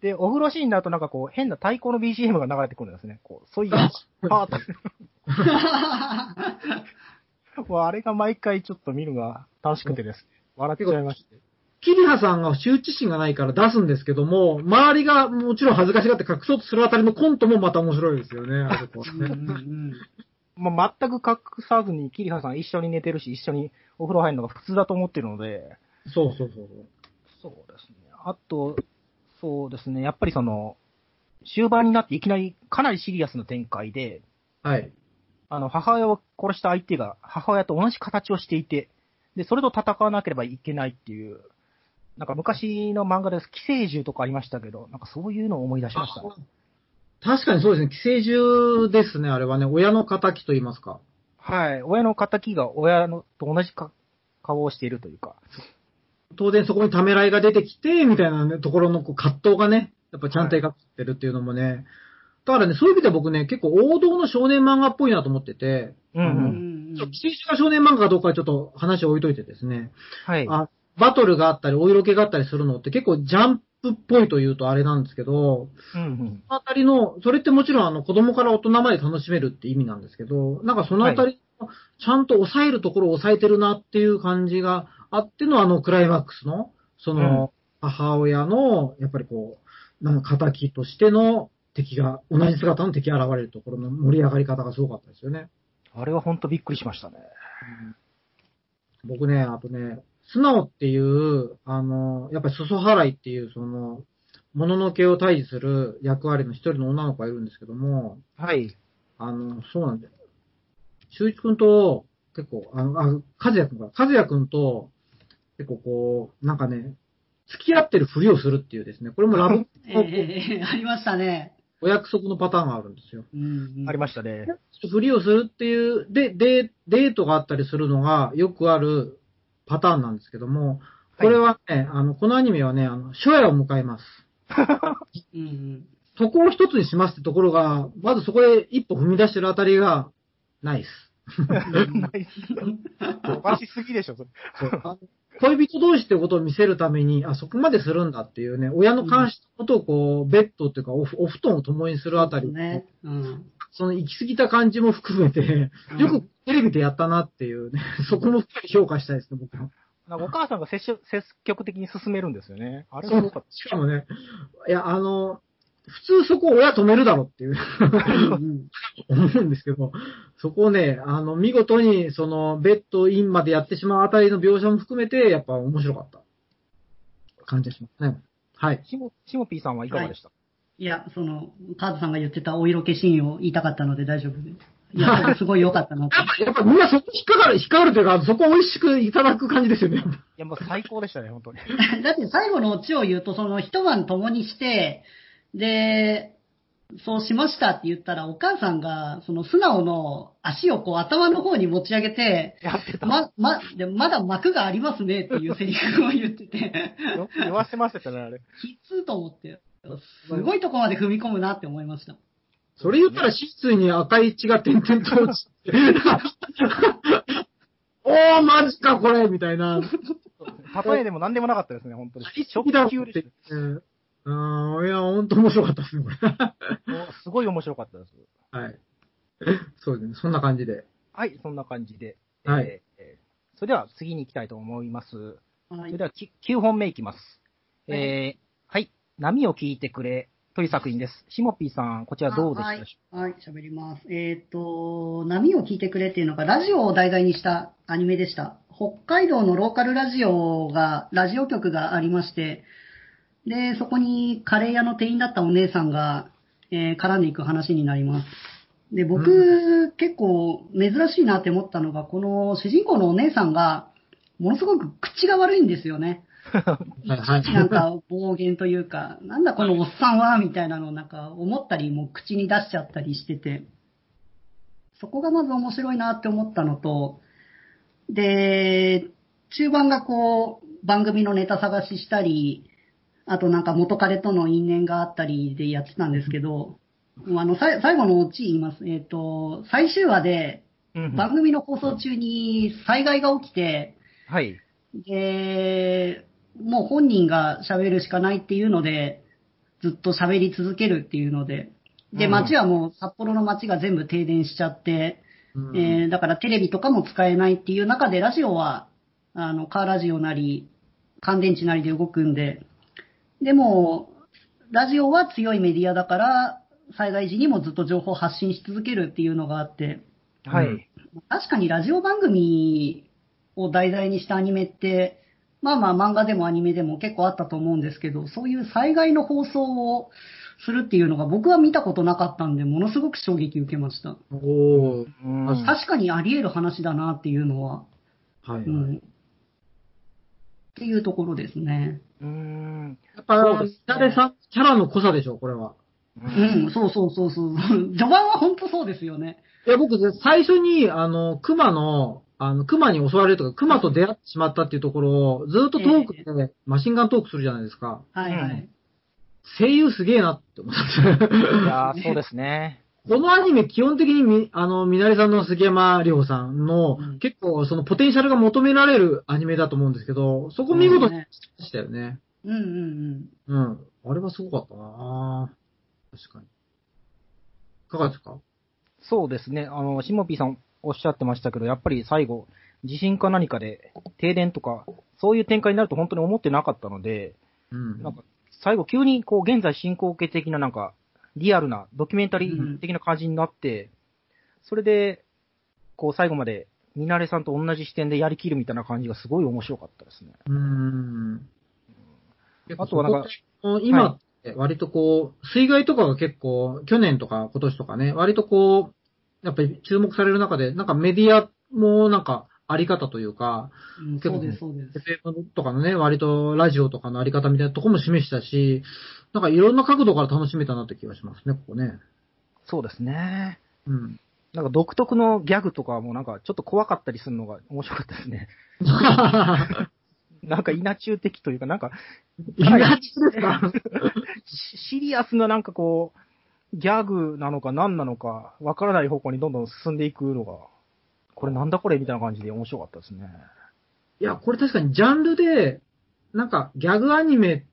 で、お風呂シーンだとなんかこう、変な太鼓の BGM が流れてくるんですね。こう、そういうパート。もうあれが毎回ちょっと見るのが楽しくてですね。笑っちゃいまして。キリハさんが羞恥心がないから出すんですけども、周りがもちろん恥ずかしがって隠そうとするあたりのコントもまた面白いですよね、あそこね。んうんまあ、全く隠さずに、キリハさん一緒に寝てるし、一緒にお風呂入るのが普通だと思ってるので、そうそうそうそう。そうですね。あと、そうですね。やっぱりその、終盤になっていきなりかなりシリアスな展開で、はい。あの、母親を殺した相手が母親と同じ形をしていて、で、それと戦わなければいけないっていう、なんか昔の漫画です、寄生獣とかありましたけど、なんかそういうのを思い出しましたね。確かにそうですね。寄生獣ですね、あれはね。親の仇と言いますか。はい。親の仇が親のと同じか顔をしているというか。当然そこにためらいが出てきて、みたいな、ね、ところのこう葛藤がね、やっぱちゃんと描かれてるっていうのもね、だからね、そういう意味で僕ね、結構王道の少年漫画っぽいなと思ってて、うんう。うん寄生獣が少年漫画かどうかはちょっと話を置いといてですね、はい。あバトルがあったり、お色気があったりするのって結構ジャンプっぽいというとあれなんですけど、うんうん。そのあたりの、それってもちろんあの子供から大人まで楽しめるって意味なんですけど、なんかそのあたり、ちゃんと抑えるところを抑えてるなっていう感じがあってのあのクライマックスの、その、母親の、やっぱりこう、なんか仇としての敵が、同じ姿の敵が現れるところの盛り上がり方がすごかったですよね。あれは本当びっくりしましたね。僕ね、あとね、素直っていう、あの、やっぱり裾払いっていう、その、もののけを退治する役割の一人の女の子がいるんですけども、はい。あの、そうなんだよ。修一くんと、結構、あの、あ、和也くんか。和也くんと、結構こう、なんかね、付き合ってるふりをするっていうですね、これもラブ ええええありましたね。お約束のパターンがあるんですよ。うんうんありましたね。ふりをするっていう、で、で、デートがあったりするのがよくあるパターンなんですけども、これはね、あの、このアニメはね、あの、初夜を迎えます。うんうんそこを一つにしますってところが、まずそこで一歩踏み出してるあたりが、ナイス。ないっすよおかしすぎでしょ、それ。そうあの恋人同士ってことを見せるために、あ、そこまでするんだっていうね、親の監視のことをこう、ベッドっていうかお、お布団を共にするあたり、ね。うん。その行き過ぎた感じも含めて、よくテレビでやったなっていうね、そこも評価したいですね、僕は。なんかお母さんが積極積極的に進めるんですよね。あれそうすごかっしかもね、いや、あの、普通そこ親止めるだろっていううん 思うんですけど、そこをね、あの、見事に、その、ベッドインまでやってしまうあたりの描写も含めて、やっぱ面白かった感じがしますね。はいた。。シモ、シモピーさんはいかがでした、いや、その、カーズさんが言ってたお色気シーンを言いたかったので大丈夫です。いや、それすごい良かったなと。やっぱ、やっぱみんなそこ引っかかる、引っかかるというか、そこを美味しくいただく感じですよね。いや、もう最高でしたね、本当に。だって最後のオチを言うと、その一晩共にして、で、そうしましたって言ったら、お母さんが、その素直の足をこう頭の方に持ち上げて、やってた。ま、ま、でまだ幕がありますねっていうセリフを言ってて、よく言わせましたね、あれ。きつーと思って、すごいとこまで踏み込むなって思いました。それ言ったら、シーツに赤い血が点々と落ちて、おー、マジか、これみたいな。例えでも何でもなかったですね、本当に。ショ好きだック級でしうん。うん、いや、ほんと面白かったですね、これ。た。もうすごい面白かったです。はい。そうですね、そんな感じで。はい、そんな感じで。はいえーえーそれでは次に行きたいと思います。はそいれではき9本目いきます。はいえーはい。波を聞いてくれという作品です。シモピーさん、こちらどうでした？でしょはい、喋ります。えっ、と、波を聞いてくれっていうのがラジオを題材にしたアニメでした。北海道のローカルラジオが、ラジオ局がありまして、で、そこにカレー屋の店員だったお姉さんが、えー絡んでいく話になります。で、僕、結構珍しいなって思ったのが、この主人公のお姉さんが、ものすごく口が悪いんですよね。なんか暴言というか、なんだこのおっさんは、みたいなのをなんか思ったりも口に出しちゃったりしてて、そこがまず面白いなって思ったのと、で、中盤がこう、番組のネタ探ししたり、あとなんか元彼との因縁があったりでやってたんですけど、あの、最後のオチ言います。えっ、と、最終話で番組の放送中に災害が起きて、はい。で、もう本人が喋るしかないっていうので、ずっと喋り続けるっていうので、で、うん。街はもう札幌の街が全部停電しちゃって、うん。えーだからテレビとかも使えないっていう中で、ラジオは、あの、カーラジオなり、乾電池なりで動くんで、でも、ラジオは強いメディアだから、災害時にもずっと情報を発信し続けるっていうのがあって、はい。うん。確かにラジオ番組を題材にしたアニメって、まあまあ漫画でもアニメでも結構あったと思うんですけど、そういう災害の放送をするっていうのが僕は見たことなかったんで、ものすごく衝撃受けました。おー。うん確かにあり得る話だなっていうのは、はい、はい。うん。っていうところですね。うん。やっぱ、そうですね誰さん、キャラの濃さでしょ、これは。ううん、そうそうそうそう。序盤は本当そうですよね。いや、僕、最初に、あの、熊の、あの、熊に襲われるとか、熊と出会ってしまったっていうところを、ずっとトークで、マシンガントークするじゃないですか。はいはい。うん声優すげえなって思って。いやーそうですね。このアニメ、基本的にみ、あの、みなりさんの杉山里穂さんの、うん結構、そのポテンシャルが求められるアニメだと思うんですけど、そこ見事にねしましたよね。うんうんうん。あれはすごかったな確かに。いかがですか？そうですね。あの、シモピーさんおっしゃってましたけど、やっぱり最後、地震か何かで、停電とか、そういう展開になると本当に思ってなかったので、うん。なんか、最後急にこう、現在進行形的ななんか、リアルな、ドキュメンタリー的な感じになって、それで、こう、最後まで、ミナレさんと同じ視点でやりきるみたいな感じがすごい面白かったですね。うーん。あとはなんか今って割とこう、水害とかが結構、去年とか今年とかね、割とこう、やっぱり注目される中で、なんかメディアもなんかあり方というか、うん。うん、結構そうです、そうです。FM とかのね、割とラジオとかのあり方みたいなとこも示したし、なんかいろんな角度から楽しめたなって気がしますね、ここね。そうですね。うん。なんか独特のギャグとかもなんかちょっと怖かったりするのが面白かったですね。なんか稲中的というか、なんか、いなですか？シ シリアスななんかこう、ギャグなのか何なのか、わからない方向にどんどん進んでいくのが、これなんだこれみたいな感じで面白かったですね。いや、これ確かにジャンルで、なんかギャグアニメ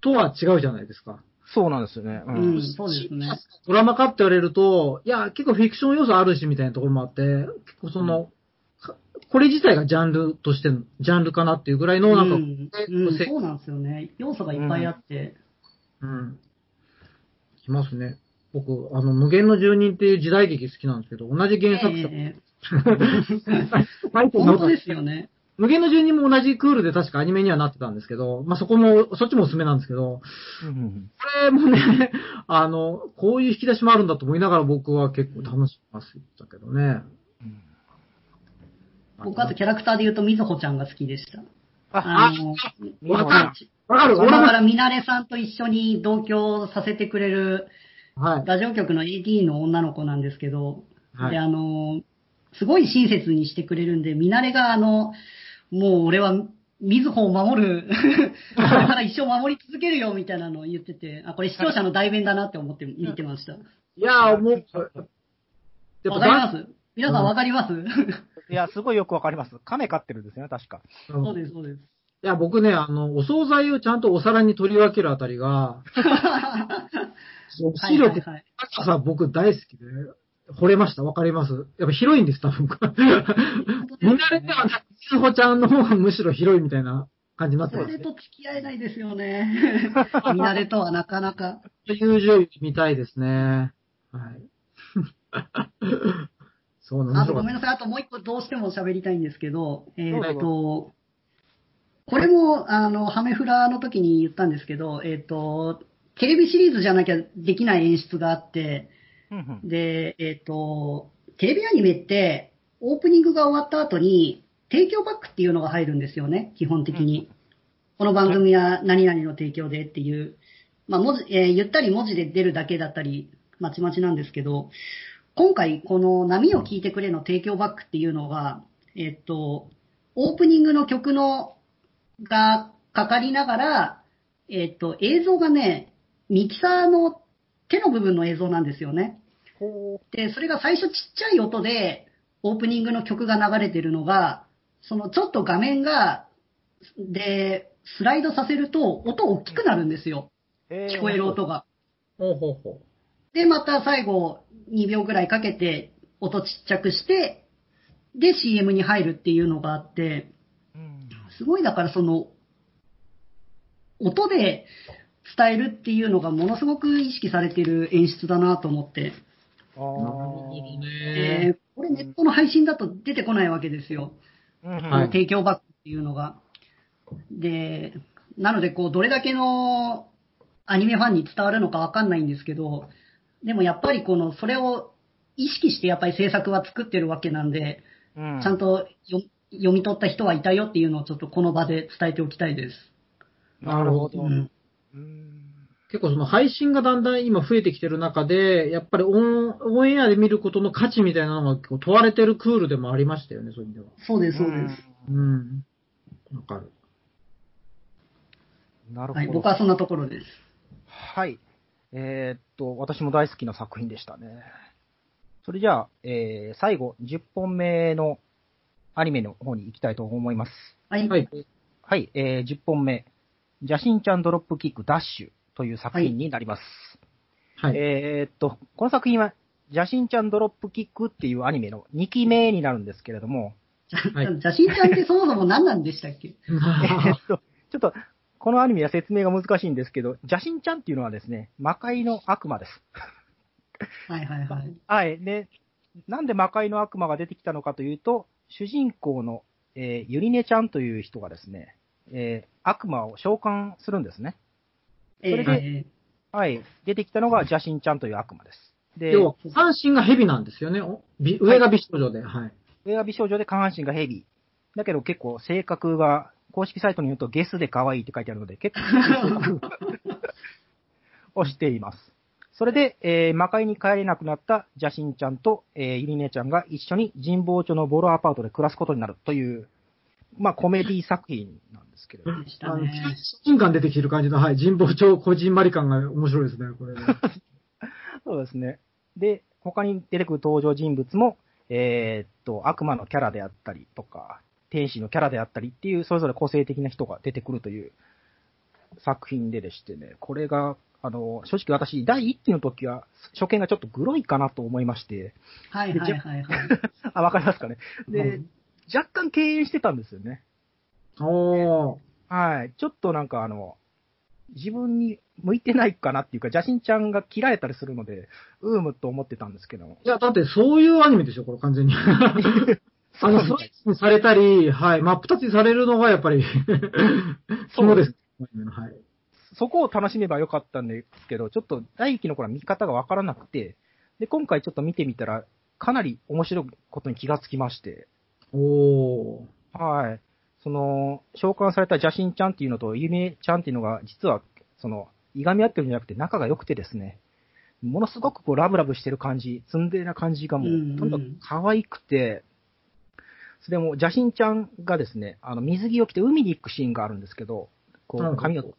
とは違うじゃないですか。そうなんですよね。う。うんん、そうですね。ドラマかって言われると、いや、結構フィクション要素あるしみたいなところもあって、結構その、かこれ自体がジャンルとしての、ジャンルかなっていうぐらいの、なんか、うん、うんそうなんですよね。要素がいっぱいあって。うん。きますね。僕、あの、無限の住人っていう時代劇好きなんですけど、同じ原作者、ええ。タイトル本当ですよね。無限の住人も同じクールで確かアニメにはなってたんですけど、まあ、そこも、そっちもおすすめなんですけど、うんこれもね、あの、こういう引き出しもあるんだと思いながら僕は結構楽しみましたけどね。うん。僕あとキャラクターで言うと、みずほちゃんが好きでした。あ、あの、わかわかる。その俺も、からみなれさんと一緒に同居させてくれるはい。ラジオ局の AD の女の子なんですけど、はいで、あの、すごい親切にしてくれるんで、みなれがあの、もう俺は、みずほを守る、これから一生守り続けるよみたいなのを言ってて、あ、これ視聴者の代弁だなって思って見てました。いやーもう、わかります？皆さんわかります、いや、すごいよくわかります。亀飼ってるんですよね、確か。そうです、そうです。いや、僕ね、あの、お惣菜をちゃんとお皿に取り分けるあたりが、そう視力、はいはいはい高さ僕大好きで、惚れました。わかります？やっぱ広いんです、多分。みんなではなく、みずほちゃんの方がむしろ広いみたいな感じになってますね。それと付き合えないですよね。みなれとはなかなか。友情見たいですね。はい。そうなんですあとごめんなさい。あともう一個どうしても喋りたいんですけど、えーっと、これも、あの、ハメフラの時に言ったんですけど、えーっと、テレビシリーズじゃなきゃできない演出があって、うんうん。で、えーっと、テレビアニメって、オープニングが終わった後に、提供バックっていうのが入るんですよね、基本的に。この番組は何々の提供でっていう、まあ、文字、えーゆったり文字で出るだけだったり、まちまちなんですけど、今回、この波を聞いてくれの提供バックっていうのが、えっと、オープニングの曲の、がかかりながら、えっと、映像がね、ミキサーの手の部分の映像なんですよね。ほで、それが最初ちっちゃい音で、オープニングの曲が流れてるのが、そのちょっと画面が、で、スライドさせると、音大きくなるんですよ。聞こえる音が。ほうほうほで、また最後、2秒ぐらいかけて、音ちっちゃくして、で、CM に入るっていうのがあって、うんすごいだからその、音で伝えるっていうのがものすごく意識されてる演出だなと思って。なるほどね。ーこれネットの配信だと出てこないわけですよ。うん提供バックっていうのが。で、なので、こう、どれだけのアニメファンに伝わるのかわかんないんですけど、でもやっぱりこの、それを意識してやっぱり制作は作ってるわけなんで、うんちゃんとよ読み取った人はいたよっていうのをちょっとこの場で伝えておきたいです。なるほど。うんうん結構その配信がだんだん今増えてきてる中で、やっぱりオンオンエアで見ることの価値みたいなのが結構問われてるクールでもありましたよね、そういう意味では。そうです、そうです。うん。わかる。なるほど。はい、僕はそんなところです。はい。えーっと、私も大好きな作品でしたね。それじゃあ、えー、最後、10本目のアニメの方に行きたいと思います。はい。はい。はい、えー、10本目。邪神ちゃんドロップキックダッシュという作品になります。はい。えーっと、この作品は、邪神ちゃんドロップキックっていうアニメの2期目になるんですけれども、じはいゃ、じゃしんちゃんってそもそも何なんでしたっけ？えーっと、ちょっと、このアニメは説明が難しいんですけど、邪神ちゃんっていうのはですね、魔界の悪魔です。はいはいはい。はい。で、なんで魔界の悪魔が出てきたのかというと、主人公の、えーゆりねちゃんという人がですね、えー悪魔を召喚するんですね。えそれでーはい。出てきたのが邪神ちゃんという悪魔です。で、要は、半身が蛇なんですよね。上が美少女で。はい。上は美少女で下半身がヘビー。だけど結構性格が、公式サイトに言うとゲスで可愛いって書いてあるので、結構をしています。それで、えー魔界に帰れなくなった邪神ちゃんと、えーゆりねちゃんが一緒に神保町のボロアパートで暮らすことになるという、まあコメディ作品なんですけれど。でしたあの、ね。親近感出てきてる感じの、はい。神保町こじんまり感が面白いですね、これね。そうですね。で、他に出てくる登場人物も、えーっと、悪魔のキャラであったりとか、天使のキャラであったりっていう、それぞれ個性的な人が出てくるという作品ででしてね、これが、あの、正直私、第1期の時は、初見がちょっとグロいかなと思いまして、はいはいはいはい。あ、わかりますかね。で、うん若干敬遠してたんですよね。おー。はい。ちょっとなんかあの、自分に向いてないかなっていうか、邪神ちゃんが切られたりするので、うーむと思ってたんですけど。いや、だってそういうアニメでしょ、これ完全に。あの、スライスにされたり、はい、真っ二つにされるのがやっぱり、肝です。はい。そこを楽しめばよかったんですけど、ちょっと第一期の頃は見方がわからなくて、で、今回ちょっと見てみたら、かなり面白いことに気がつきまして、おー。はい。その、召喚された邪神ちゃんっていうのと、ゆめちゃんっていうのが、実は、その、いがみ合ってるんじゃなくて仲が良くてですね、ものすごくこうラブラブしてる感じ、ツンデレな感じがもうんうんう、とにかく可愛くて、それでもう邪神ちゃんがですね、あの、水着を着て海に行くシーンがあるんですけど、こう、髪を、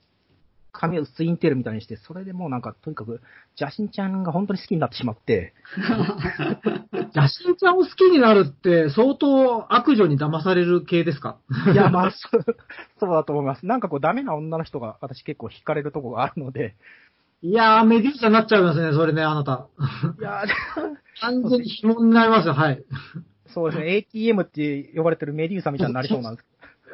髪をツインテールみたいにして、それでもうなんか、とにかく、邪神ちゃんが本当に好きになってしまって、邪神ちゃんを好きになるって、相当悪女に騙される系ですか？いや、まあ、そう、そうだと思います。なんかこう、ダメな女の人が私結構惹かれるとこがあるので、いやー、メデューサになっちゃいますね、それね、あなた。いや、完全に紐になりますよ、はい。そうですね、ATM って呼ばれてるメデューサみたいになりそうなんです。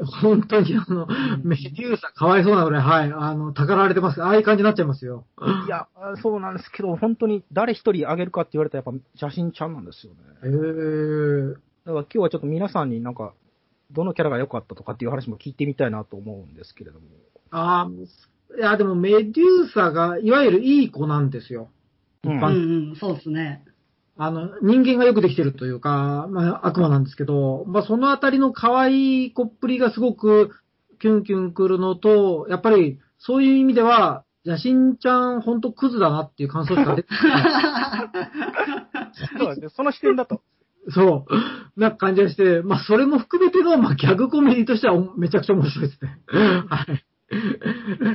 本当に、あの、メデューサかわいそうなぐらい、はい、あの、たかられてます。ああいう感じになっちゃいますよ。いや、そうなんですけど、本当に誰一人あげるかって言われたらやっぱ写真ちゃんなんですよね。へー。だから今日はちょっと皆さんになんか、どのキャラが良かったとかっていう話も聞いてみたいなと思うんですけれども。ああ、いや、でもメデューサが、いわゆるいい子なんですよ。うんうんうん、そうですね。あの、人間がよくできてるというか、まあ、悪魔なんですけど、まあ、そのあたりの可愛い子っぷりがすごく、キュンキュンくるのと、やっぱり、そういう意味では、野心ちゃん、ほんとクズだなっていう感想しか出てない。そうですね、その視点だと。そう。な感じがして、まあ、それも含めての、まあ、ギャグコメディとしてはおめちゃくちゃ面白いですね。は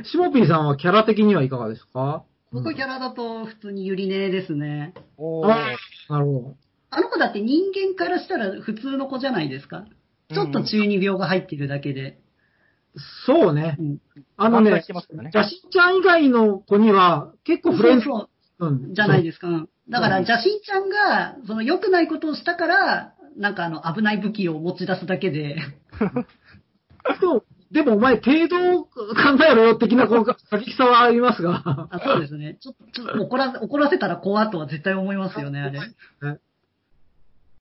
い。シモピーさんはキャラ的にはいかがですか？僕キャラだと普通にユリネですね。おあなるほあの子だって人間からしたら普通の子じゃないですか。ちょっと中二病が入ってるだけで。ど。そうねう。ん。あのねね、ジャシンちゃん以外の子には、結構フレンドそうそううんじゃないですか。うんだから、うん邪神ちゃんが、その良くないことをしたから、なんかあの、危ない武器を持ち出すだけで、そうでもお前程度を考えろよ的なこう過激さはありますが。あそうですね。ちょっと、ちょっと怒ら、怒らせたら怖とは絶対思いますよね、あれ。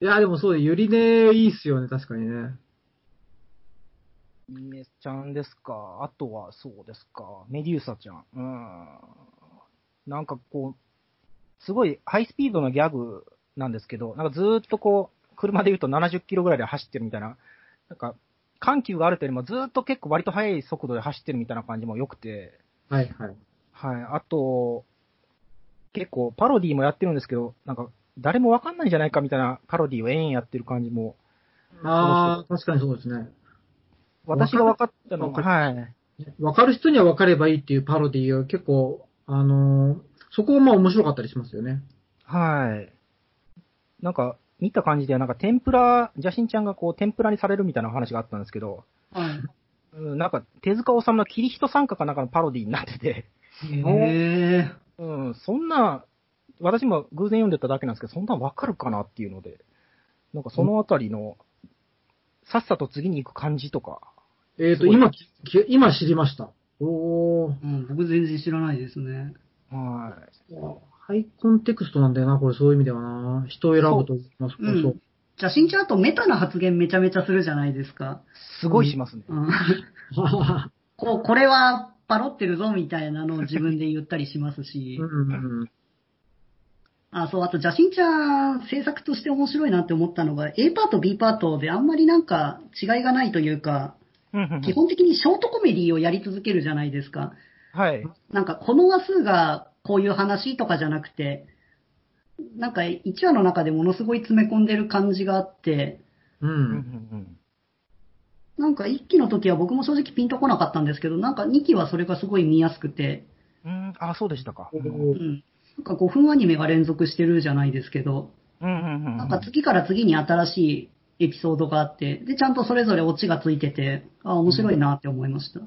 いや、でもそうで、ゆりねいいっすよね、確かにね。ニメちゃんですか？あとは、そうですか。メデューサちゃん。うん。なんかこう、すごいハイスピードのギャグなんですけど、なんかずーっとこう、車で言うと70キロぐらいで走ってるみたいな、なんか、緩急があるというよりもずーっと結構割と速い速度で走ってるみたいな感じも良くて、はいはい。はい。あと、結構パロディもやってるんですけど、なんか、誰もわかんないんじゃないかみたいなパロディを延々やってる感じも、ああ、確かにそうですね。私が分かったのが、わかはい。わかる人にはわかればいいっていうパロディが結構、あのーそこはまあ面白かったりしますよね。はい。なんか、見た感じでは、なんか天ぷら、邪神ちゃんがこう天ぷらにされるみたいな話があったんですけど、はい。うんなんか手塚治虫のキリヒト参加かなんかのパロディになってて、へえ。うん、そんな、私も偶然読んでただけなんですけど、そんなんわかるかなっていうので、なんかそのあたりの、さっさと次に行く感じとか、えっ、と、今、き今知りました。おー。うん、僕全然知らないですね。はい。ハイコンテクストなんだよな、これそういう意味ではな。人を選ぶとますか、うんそう。じゃあ、しんちゃんあとメタな発言めちゃめちゃするじゃないですか。すごいしますね。うん。こう、これはパロってるぞみたいなのを自分で言ったりしますし う。んうんあ、そう、あと、邪神ちゃん制作として面白いなって思ったのが、A パート、B パートであんまりなんか違いがないというか、うんうんうん基本的にショートコメディをやり続けるじゃないですか。はい。なんか、この話数がこういう話とかじゃなくて、なんか1話の中でものすごい詰め込んでる感じがあって、うん。ううんうんん。うんなんか1期の時は僕も正直ピンとこなかったんですけど、なんか2期はそれがすごい見やすくて、うん、あ、そうでしたか。うん。なんか5分アニメが連続してるじゃないですけど、うんうんうん。なんか次から次に新しいエピソードがあって、で、ちゃんとそれぞれオチがついてて、あ、面白いなって思いました。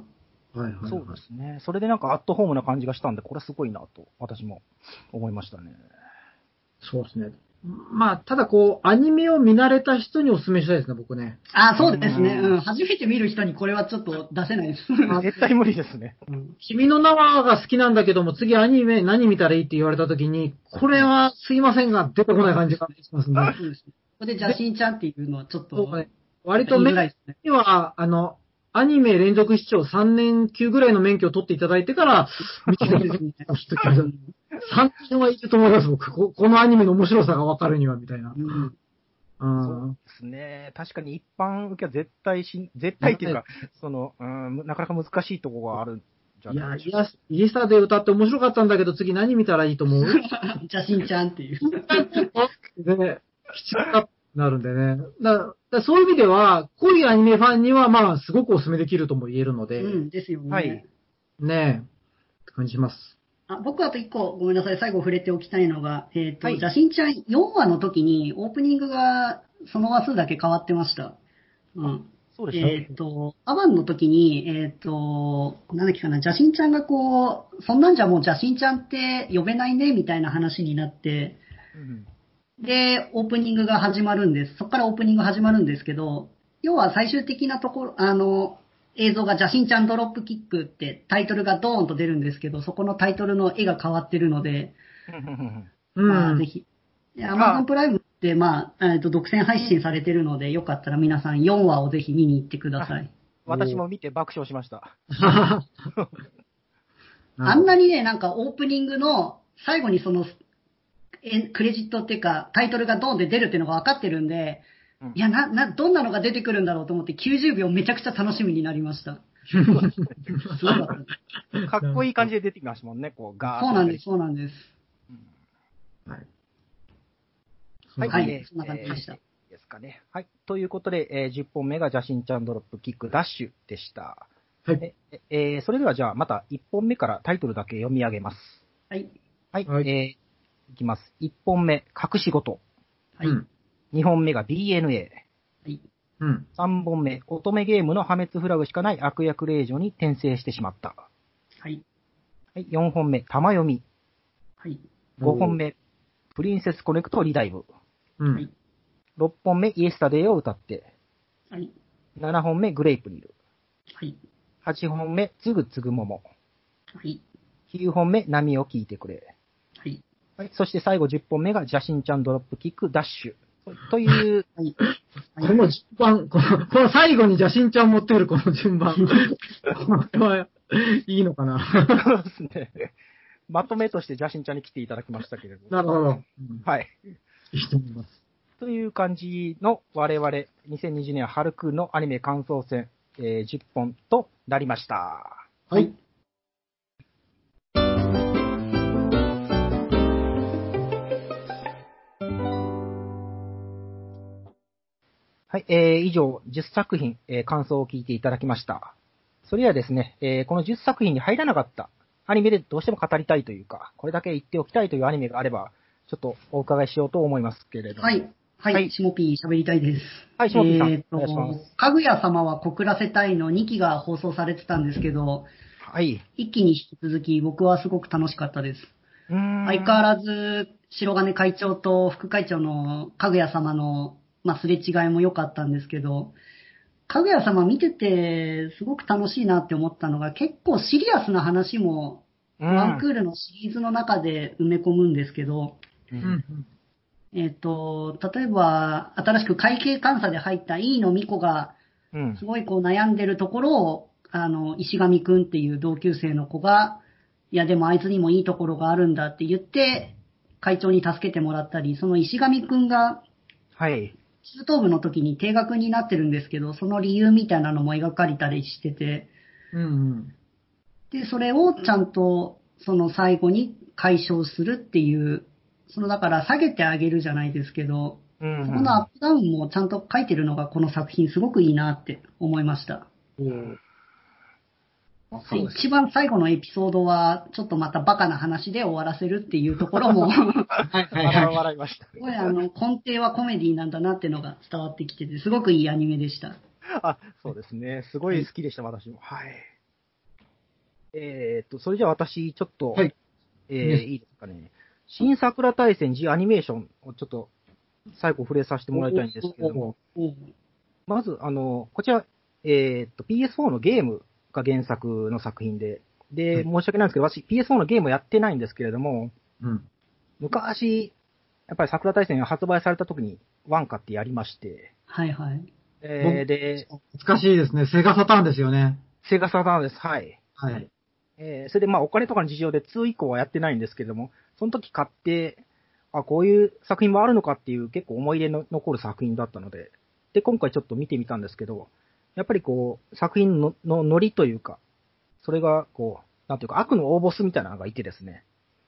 はいはいはい。そうですね。それでなんかアットホームな感じがしたんで、これすごいなと、私も思いましたね。そうですね。まあ、ただこう、アニメを見慣れた人にお勧めしたいですね、僕ね。あ、そうですね。うんうん。初めて見る人にこれはちょっと出せないです。絶対無理ですね。うん君の名はが好きなんだけども、次アニメ何見たらいいって言われた時に、これはすいませんが、出てこない感じがしますね。そうですね。これで、じゃあ、しんちゃんっていうのはちょっと、ね割言と免いづらいですね。許は、あの、アニメ連続視聴3年級ぐらいの免許を取っていただいてから、見てそうですね。3年はいると思います、僕。ここのアニメの面白さがわかるには、みたいな。うん。うん。ですね。確かに一般受けは絶対し、絶対っていうか、その、うん、なかなか難しいところがあるんじゃいや、ないでしょうイエスイエスタで歌って面白かったんだけど、次何見たらいいと思う？じゃあ、しんちゃんっていう。で、きちっとなるんでね。だだそういう意味では、濃いアニメファンには、まあ、すごくお勧めできるとも言えるので、うん、ですよね。はいねえ、って感じします。あ僕あと一個、ごめんなさい、最後触れておきたいのが、えっ、と、はい邪神ちゃん4話の時にオープニングがその話数だけ変わってました。うん。そうでした？っえっ、と、アバンの時に、えっ、と、なんだっけかな、邪神ちゃんがこう、そんなんじゃもう邪神ちゃんって呼べないね、みたいな話になって、けうんで、オープニングが始まるんです。そこからオープニング始まるんですけど、要は最終的なところ、あの、映像が邪神ちゃんドロップキックってタイトルがドーンと出るんですけど、そこのタイトルの絵が変わってるので、うんうん。まあぜひ。アマゾンプライムって、まあ、えっと、独占配信されてるので、よかったら皆さん4話をぜひ見に行ってください。私も見て爆笑しました。あんなにね、なんかオープニングの最後にその、えクレジットっていうか、タイトルがドーンって出るっていうのが分かってるんで、うんいや、な、な、どんなのが出てくるんだろうと思って90秒めちゃくちゃ楽しみになりました。すごかったですかっこいい感じで出てきましたもんね、こう、ガーそうなんです、そうなんです。はい。はいえーそんな感じでしたえーですかね。はい。ということで、えー10本目が邪神ちゃんドロップキックダッシュでした。はい。ええーそれではじゃあ、また1本目からタイトルだけ読み上げます。はい。はい。はいえーいきます。1本目、隠し事。はい。うん。2本目が DNA。はい。うん。3本目、乙女ゲームの破滅フラグしかない悪役令嬢に転生してしまった。はい。はい。4本目、玉読み。はい。5本目、プリンセスコネクトリダイブ。うん。はい6本目、イエスタデイを歌って。はい。7本目、グレイプリル。はい。8本目、つぐつぐもも。はい。9本目、波を聞いてくれ。はい。はい。そして最後10本目が、邪神ちゃんドロップキックダッシュ。という、はい。この順番、この、この最後に邪神ちゃんを持ってくるこの順番。これは、いいのかな。そうですね。まとめとして邪神ちゃんに来ていただきましたけれど。なるほど。うんはい。いいと思います。という感じの我々2020年春クールのアニメ感想戦、えー10本となりました。はい。はい、えー以上10作品、えー感想を聞いていただきました。それではですね、えーこの10作品に入らなかったアニメでどうしても語りたいというか、これだけ言っておきたいというアニメがあれば、ちょっとお伺いしようと思いますけれども。はい。はい。はいしもぴー喋りたいです。はいしもぴーさんえっ、お願いしますと、かぐや様は告らせたいの2期が放送されてたんですけど、はい。1期に引き続き僕はすごく楽しかったです。うーん相変わらず、白金会長と副会長のかぐや様の、まあ、すれ違いも良かったんですけど、かぐや様見てて、すごく楽しいなって思ったのが、結構シリアスな話も、うんワンクールのシリーズの中で埋め込むんですけど、ううんん。えっ、と、例えば、新しく会計監査で入った飯野美子が、うんすごいこう悩んでるところを、あの、石上くんっていう同級生の子が、いやでもあいつにもいいところがあるんだって言って、会長に助けてもらったり、その石上くんがはい。中等部の時に定額になってるんですけど、その理由みたいなのも描かれたりしてて、うんうん。で、それをちゃんと、その最後に解消するっていう、そのだから下げてあげるじゃないですけど、うんそこのアップダウンもちゃんと書いてるのがこの作品すごくいいなって思いました。うです一番最後のエピソードは、ちょっとまたバカな話で終わらせるっていうところも、す はいはい笑はい。笑いました。ごいあの、根底はコメディなんだなっていうのが伝わってきてて、すごくいいアニメでした。あ、そうですね。すごい好きでした、私も。はい。えーっと、それじゃあ私、ちょっと、はいえーねいいですかね。新桜大戦 G アニメーションをちょっと、最後触れさせてもらいたいんですけども、まず、あの、こちら、えーっと、PS4 のゲームが原作の作品で、で、申し訳ないんですけど、私、PS4 のゲームをやってないんですけれども、うん。昔、やっぱり桜大戦が発売された時に、ワン買ってやりまして、はいはい。えーで、懐かしいですね。セガサターンですよね。セガサターンです。はい。はい。えーそれでまあお金とかの事情で2以降はやってないんですけれども、その時買って、あ、こういう作品もあるのかっていう結構思い入れの残る作品だったので、で、今回ちょっと見てみたんですけど、やっぱりこう、作品ののノリというか、それがこう、なんていうか悪の大ボスみたいなのがいてですね、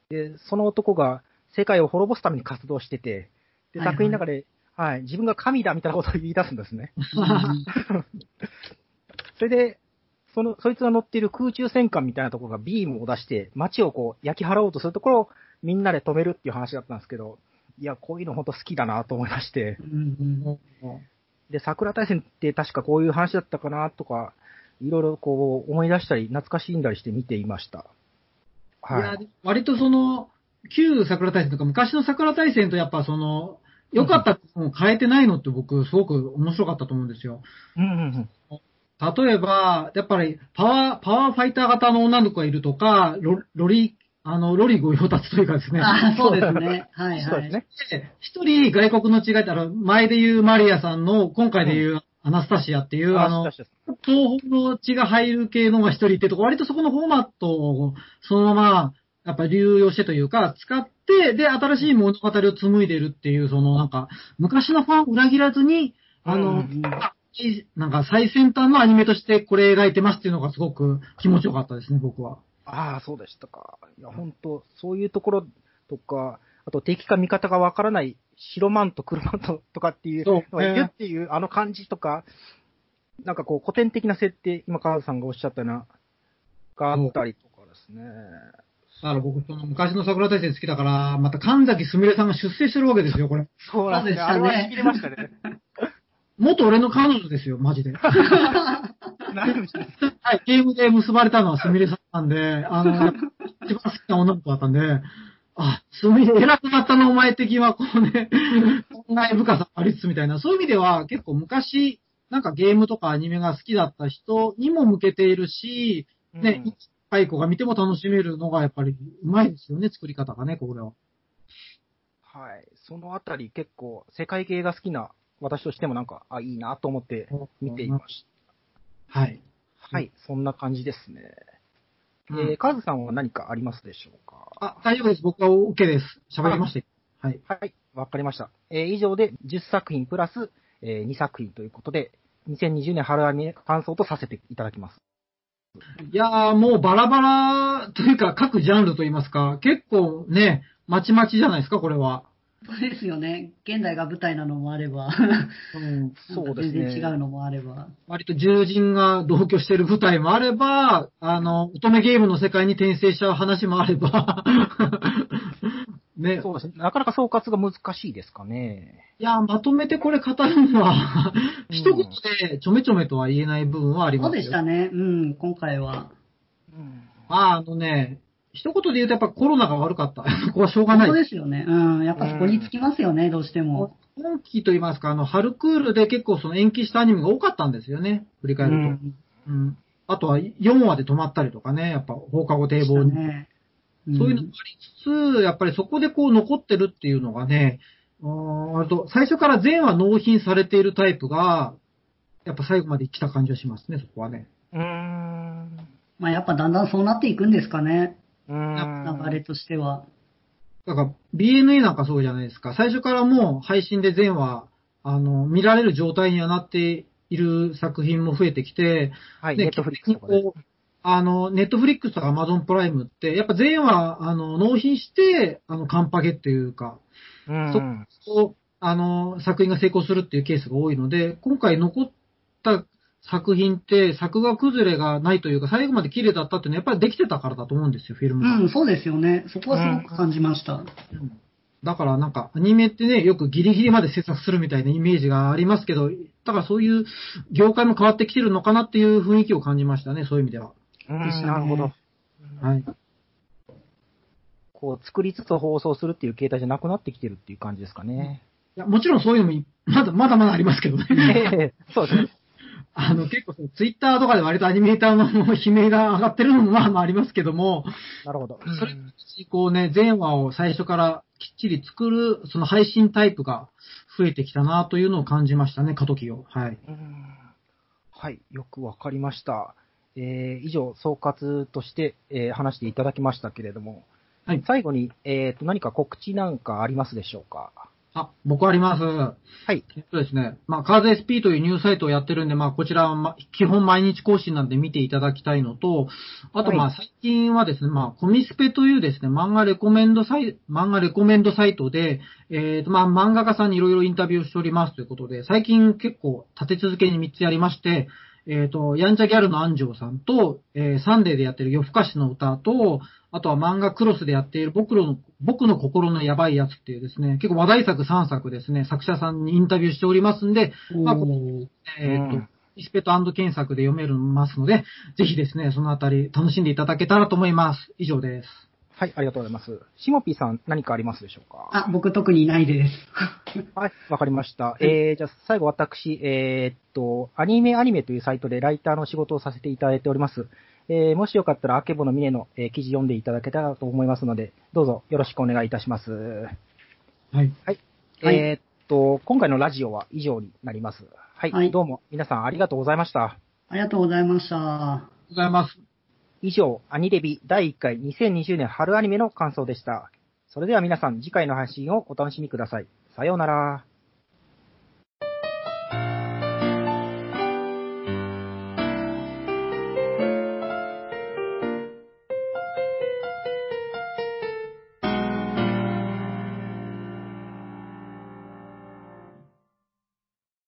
で、その男が世界を滅ぼすために活動してて、で、はいはい。作品の中で、はい、自分が神だみたいなことを言い出すんですね。それで、その、そいつが乗っている空中戦艦みたいなところがビームを出して、街をこう、焼き払おうとするところをみんなで止めるっていう話だったんですけど、いや、こういうの本当好きだなと思いまして。う、んで、桜大戦って確かこういう話だったかなとか、いろいろこう思い出したり、懐かしんだりして見ていました。いやはい。、割とその、旧桜大戦とか昔の桜大戦とやっぱその、良かったのを変えてないのって僕すごく面白かったと思うんですよ。うんうんうん。例えば、やっぱりパワー、パワーファイター型の女の子がいるとか、ロロリ、あの、ロリご用達というかですね。あそうですね。はいはい。そうですね。人外国の違いって、あの、前で言うマリアさんの、今回で言うアナスタシアっていう、あの、確かに東方の血が入る系のが一人いてとか、割とそこのフォーマットをそのまま、やっぱ流用してというか、使って、で、新しい物語を紡いでるっていう、そのなんか、昔のファンを裏切らずに、あの、うんなんか最先端のアニメとしてこれ描いてますっていうのがすごく気持ちよかったですね、僕は。ああ、そうでしたか。いや、本当そういうところとか、あと敵か味方がわからない白マンと黒マントとかっていうのがいるっていうあの感じとか、なんかこう古典的な設定、今川田さんがおっしゃったような、があったりとかですね。だから僕、その昔の桜大戦好きだから、また神崎すみれさんが出世してるわけですよ、これ。そうなんですね。あれそうでしたねは痺れましたね。元俺の彼女ですよ、マジで。ゲームで結ばれたのはすみれさんなんで、あの、一番好きな女の子だったんで、あ、すみれ、偉くなったのお前的は、こうね、考え深さありつつみたいな、そういう意味では結構昔、なんかゲームとかアニメが好きだった人にも向けているし、ね、うん若い子が見ても楽しめるのがやっぱりうまいですよね、作り方がね、これは。はい。そのあたり結構、世界系が好きな私としてもなんか、あ、いいなと思って見ていました。はい。はい。そんな感じですね。うんえー、カズさんは何かありますでしょうか？あ、大丈夫です。僕は OK です。喋りました。はい。はい。わかりました。えー以上で10作品プラス、え2作品ということで、2020年春アニメ感想とさせていただきます。いやー、もうバラバラというか、各ジャンルといいますか、結構ね、まちまちじゃないですか、これは。そうですよね。現代が舞台なのもあれば、うん、そうですね。全然違うのもあれば。割と獣人が同居してる舞台もあれば、あの、乙女ゲームの世界に転生しちゃう話もあれば、ね。そうですね。なかなか総括が難しいですかね。いや、まとめてこれ語るのは、うん一言でちょめちょめとは言えない部分はありますよ。そうでしたね。うん、今回は。うん。まあ、あのね、一言で言うとやっぱコロナが悪かった。そこはしょうがない本当。ですよね。うん、やっぱそこにつきますよね、どうしても。今期と言いますか、あの、春クールで結構その延期したアニメが多かったんですよね。振り返ると。うんうん。あとは4話で止まったりとかね、やっぱ放課後堤防に。ねそういうのもありつつ、やっぱりそこでこう残ってるっていうのがね、あと、最初から全話納品されているタイプが、やっぱ最後まで来た感じはしますね、そこはね。うーん。まあやっぱだんだんそうなっていくんですかね。流れとしては。だから、BNA なんかそうじゃないですか。最初からもう配信で全話、あの、見られる状態にはなっている作品も増えてきて、はい、ねネットフリックスとかで。こうあの、ネットフリックスとかアマゾンプライムって、やっぱ全話、あの、納品して、あの、カンパゲっていうか、うん。そう、あの、作品が成功するっていうケースが多いので、今回残った作品って、作画崩れがないというか、最後まで綺麗だったっていうのは、やっぱりできてたからだと思うんですよ、フィルムが。うん、そうですよね。そこはすごく感じました。うんだからなんか、アニメってね、よくギリギリまで制作するみたいなイメージがありますけど、だからそういう業界も変わってきてるのかなっていう雰囲気を感じましたね、そういう意味では。うんなるほど。はい。こう、作りつつ放送するっていう形態じゃなくなってきてるっていう感じですかね。いや、もちろんそういうのもい、まだ、まだまだありますけどね。ええそうですね。あの、結構その、ツイッターとかで割とアニメーターの悲鳴が上がってるのもまあまあありますけども、なるほど。それこうね、全話を最初からきっちり作る、その配信タイプが増えてきたなというのを感じましたね、過渡期を。はい。うんはい、よくわかりました。えー以上、総括として、えー話していただきましたけれども、はい最後に、えーと、何か告知なんかありますでしょうか？あ、僕あります。はい。えっとですね、まあ、カーズ SP というニュースサイトをやってるんで、まあ、こちらは、ま、基本毎日更新なんで見ていただきたいのと、あと、まあ、はい最近はですね、まあ、コミスペというですね、漫画レコメンドサイ、漫画レコメンドサイトで、えっ、と、まあ、漫画家さんにいろいろインタビューをしておりますということで、最近結構立て続けに3つやりまして、えっ、と、やんちゃギャルの安城さんと、えーサンデーでやってる夜更かしの歌と、あとは漫画クロスでやっている僕の、僕の心のやばいやつっていうですね、結構話題作3作ですね、作者さんにインタビューしておりますんで、まあおーえっ、とうん、リスペと検索で読めますので、ぜひですね、そのあたり楽しんでいただけたらと思います。以上です。はい、ありがとうございます。しもぴーさん、何かありますでしょうか？あ、僕特にないです。はい、わかりました。えー、じゃあ最後私、えーっと、アニメアニメというサイトでライターの仕事をさせていただいております。えー、もしよかったら、あけぼのミネの、えー記事読んでいただけたらと思いますので、どうぞよろしくお願いいたします。はい。はいえーっと、今回のラジオは以上になります。はい、はいどうも皆さんありがとうございました。ありがとうございました。ありがとうございます。以上、アニレビ第1回2020年春アニメの感想でした。それでは皆さん次回の配信をお楽しみください。さようなら。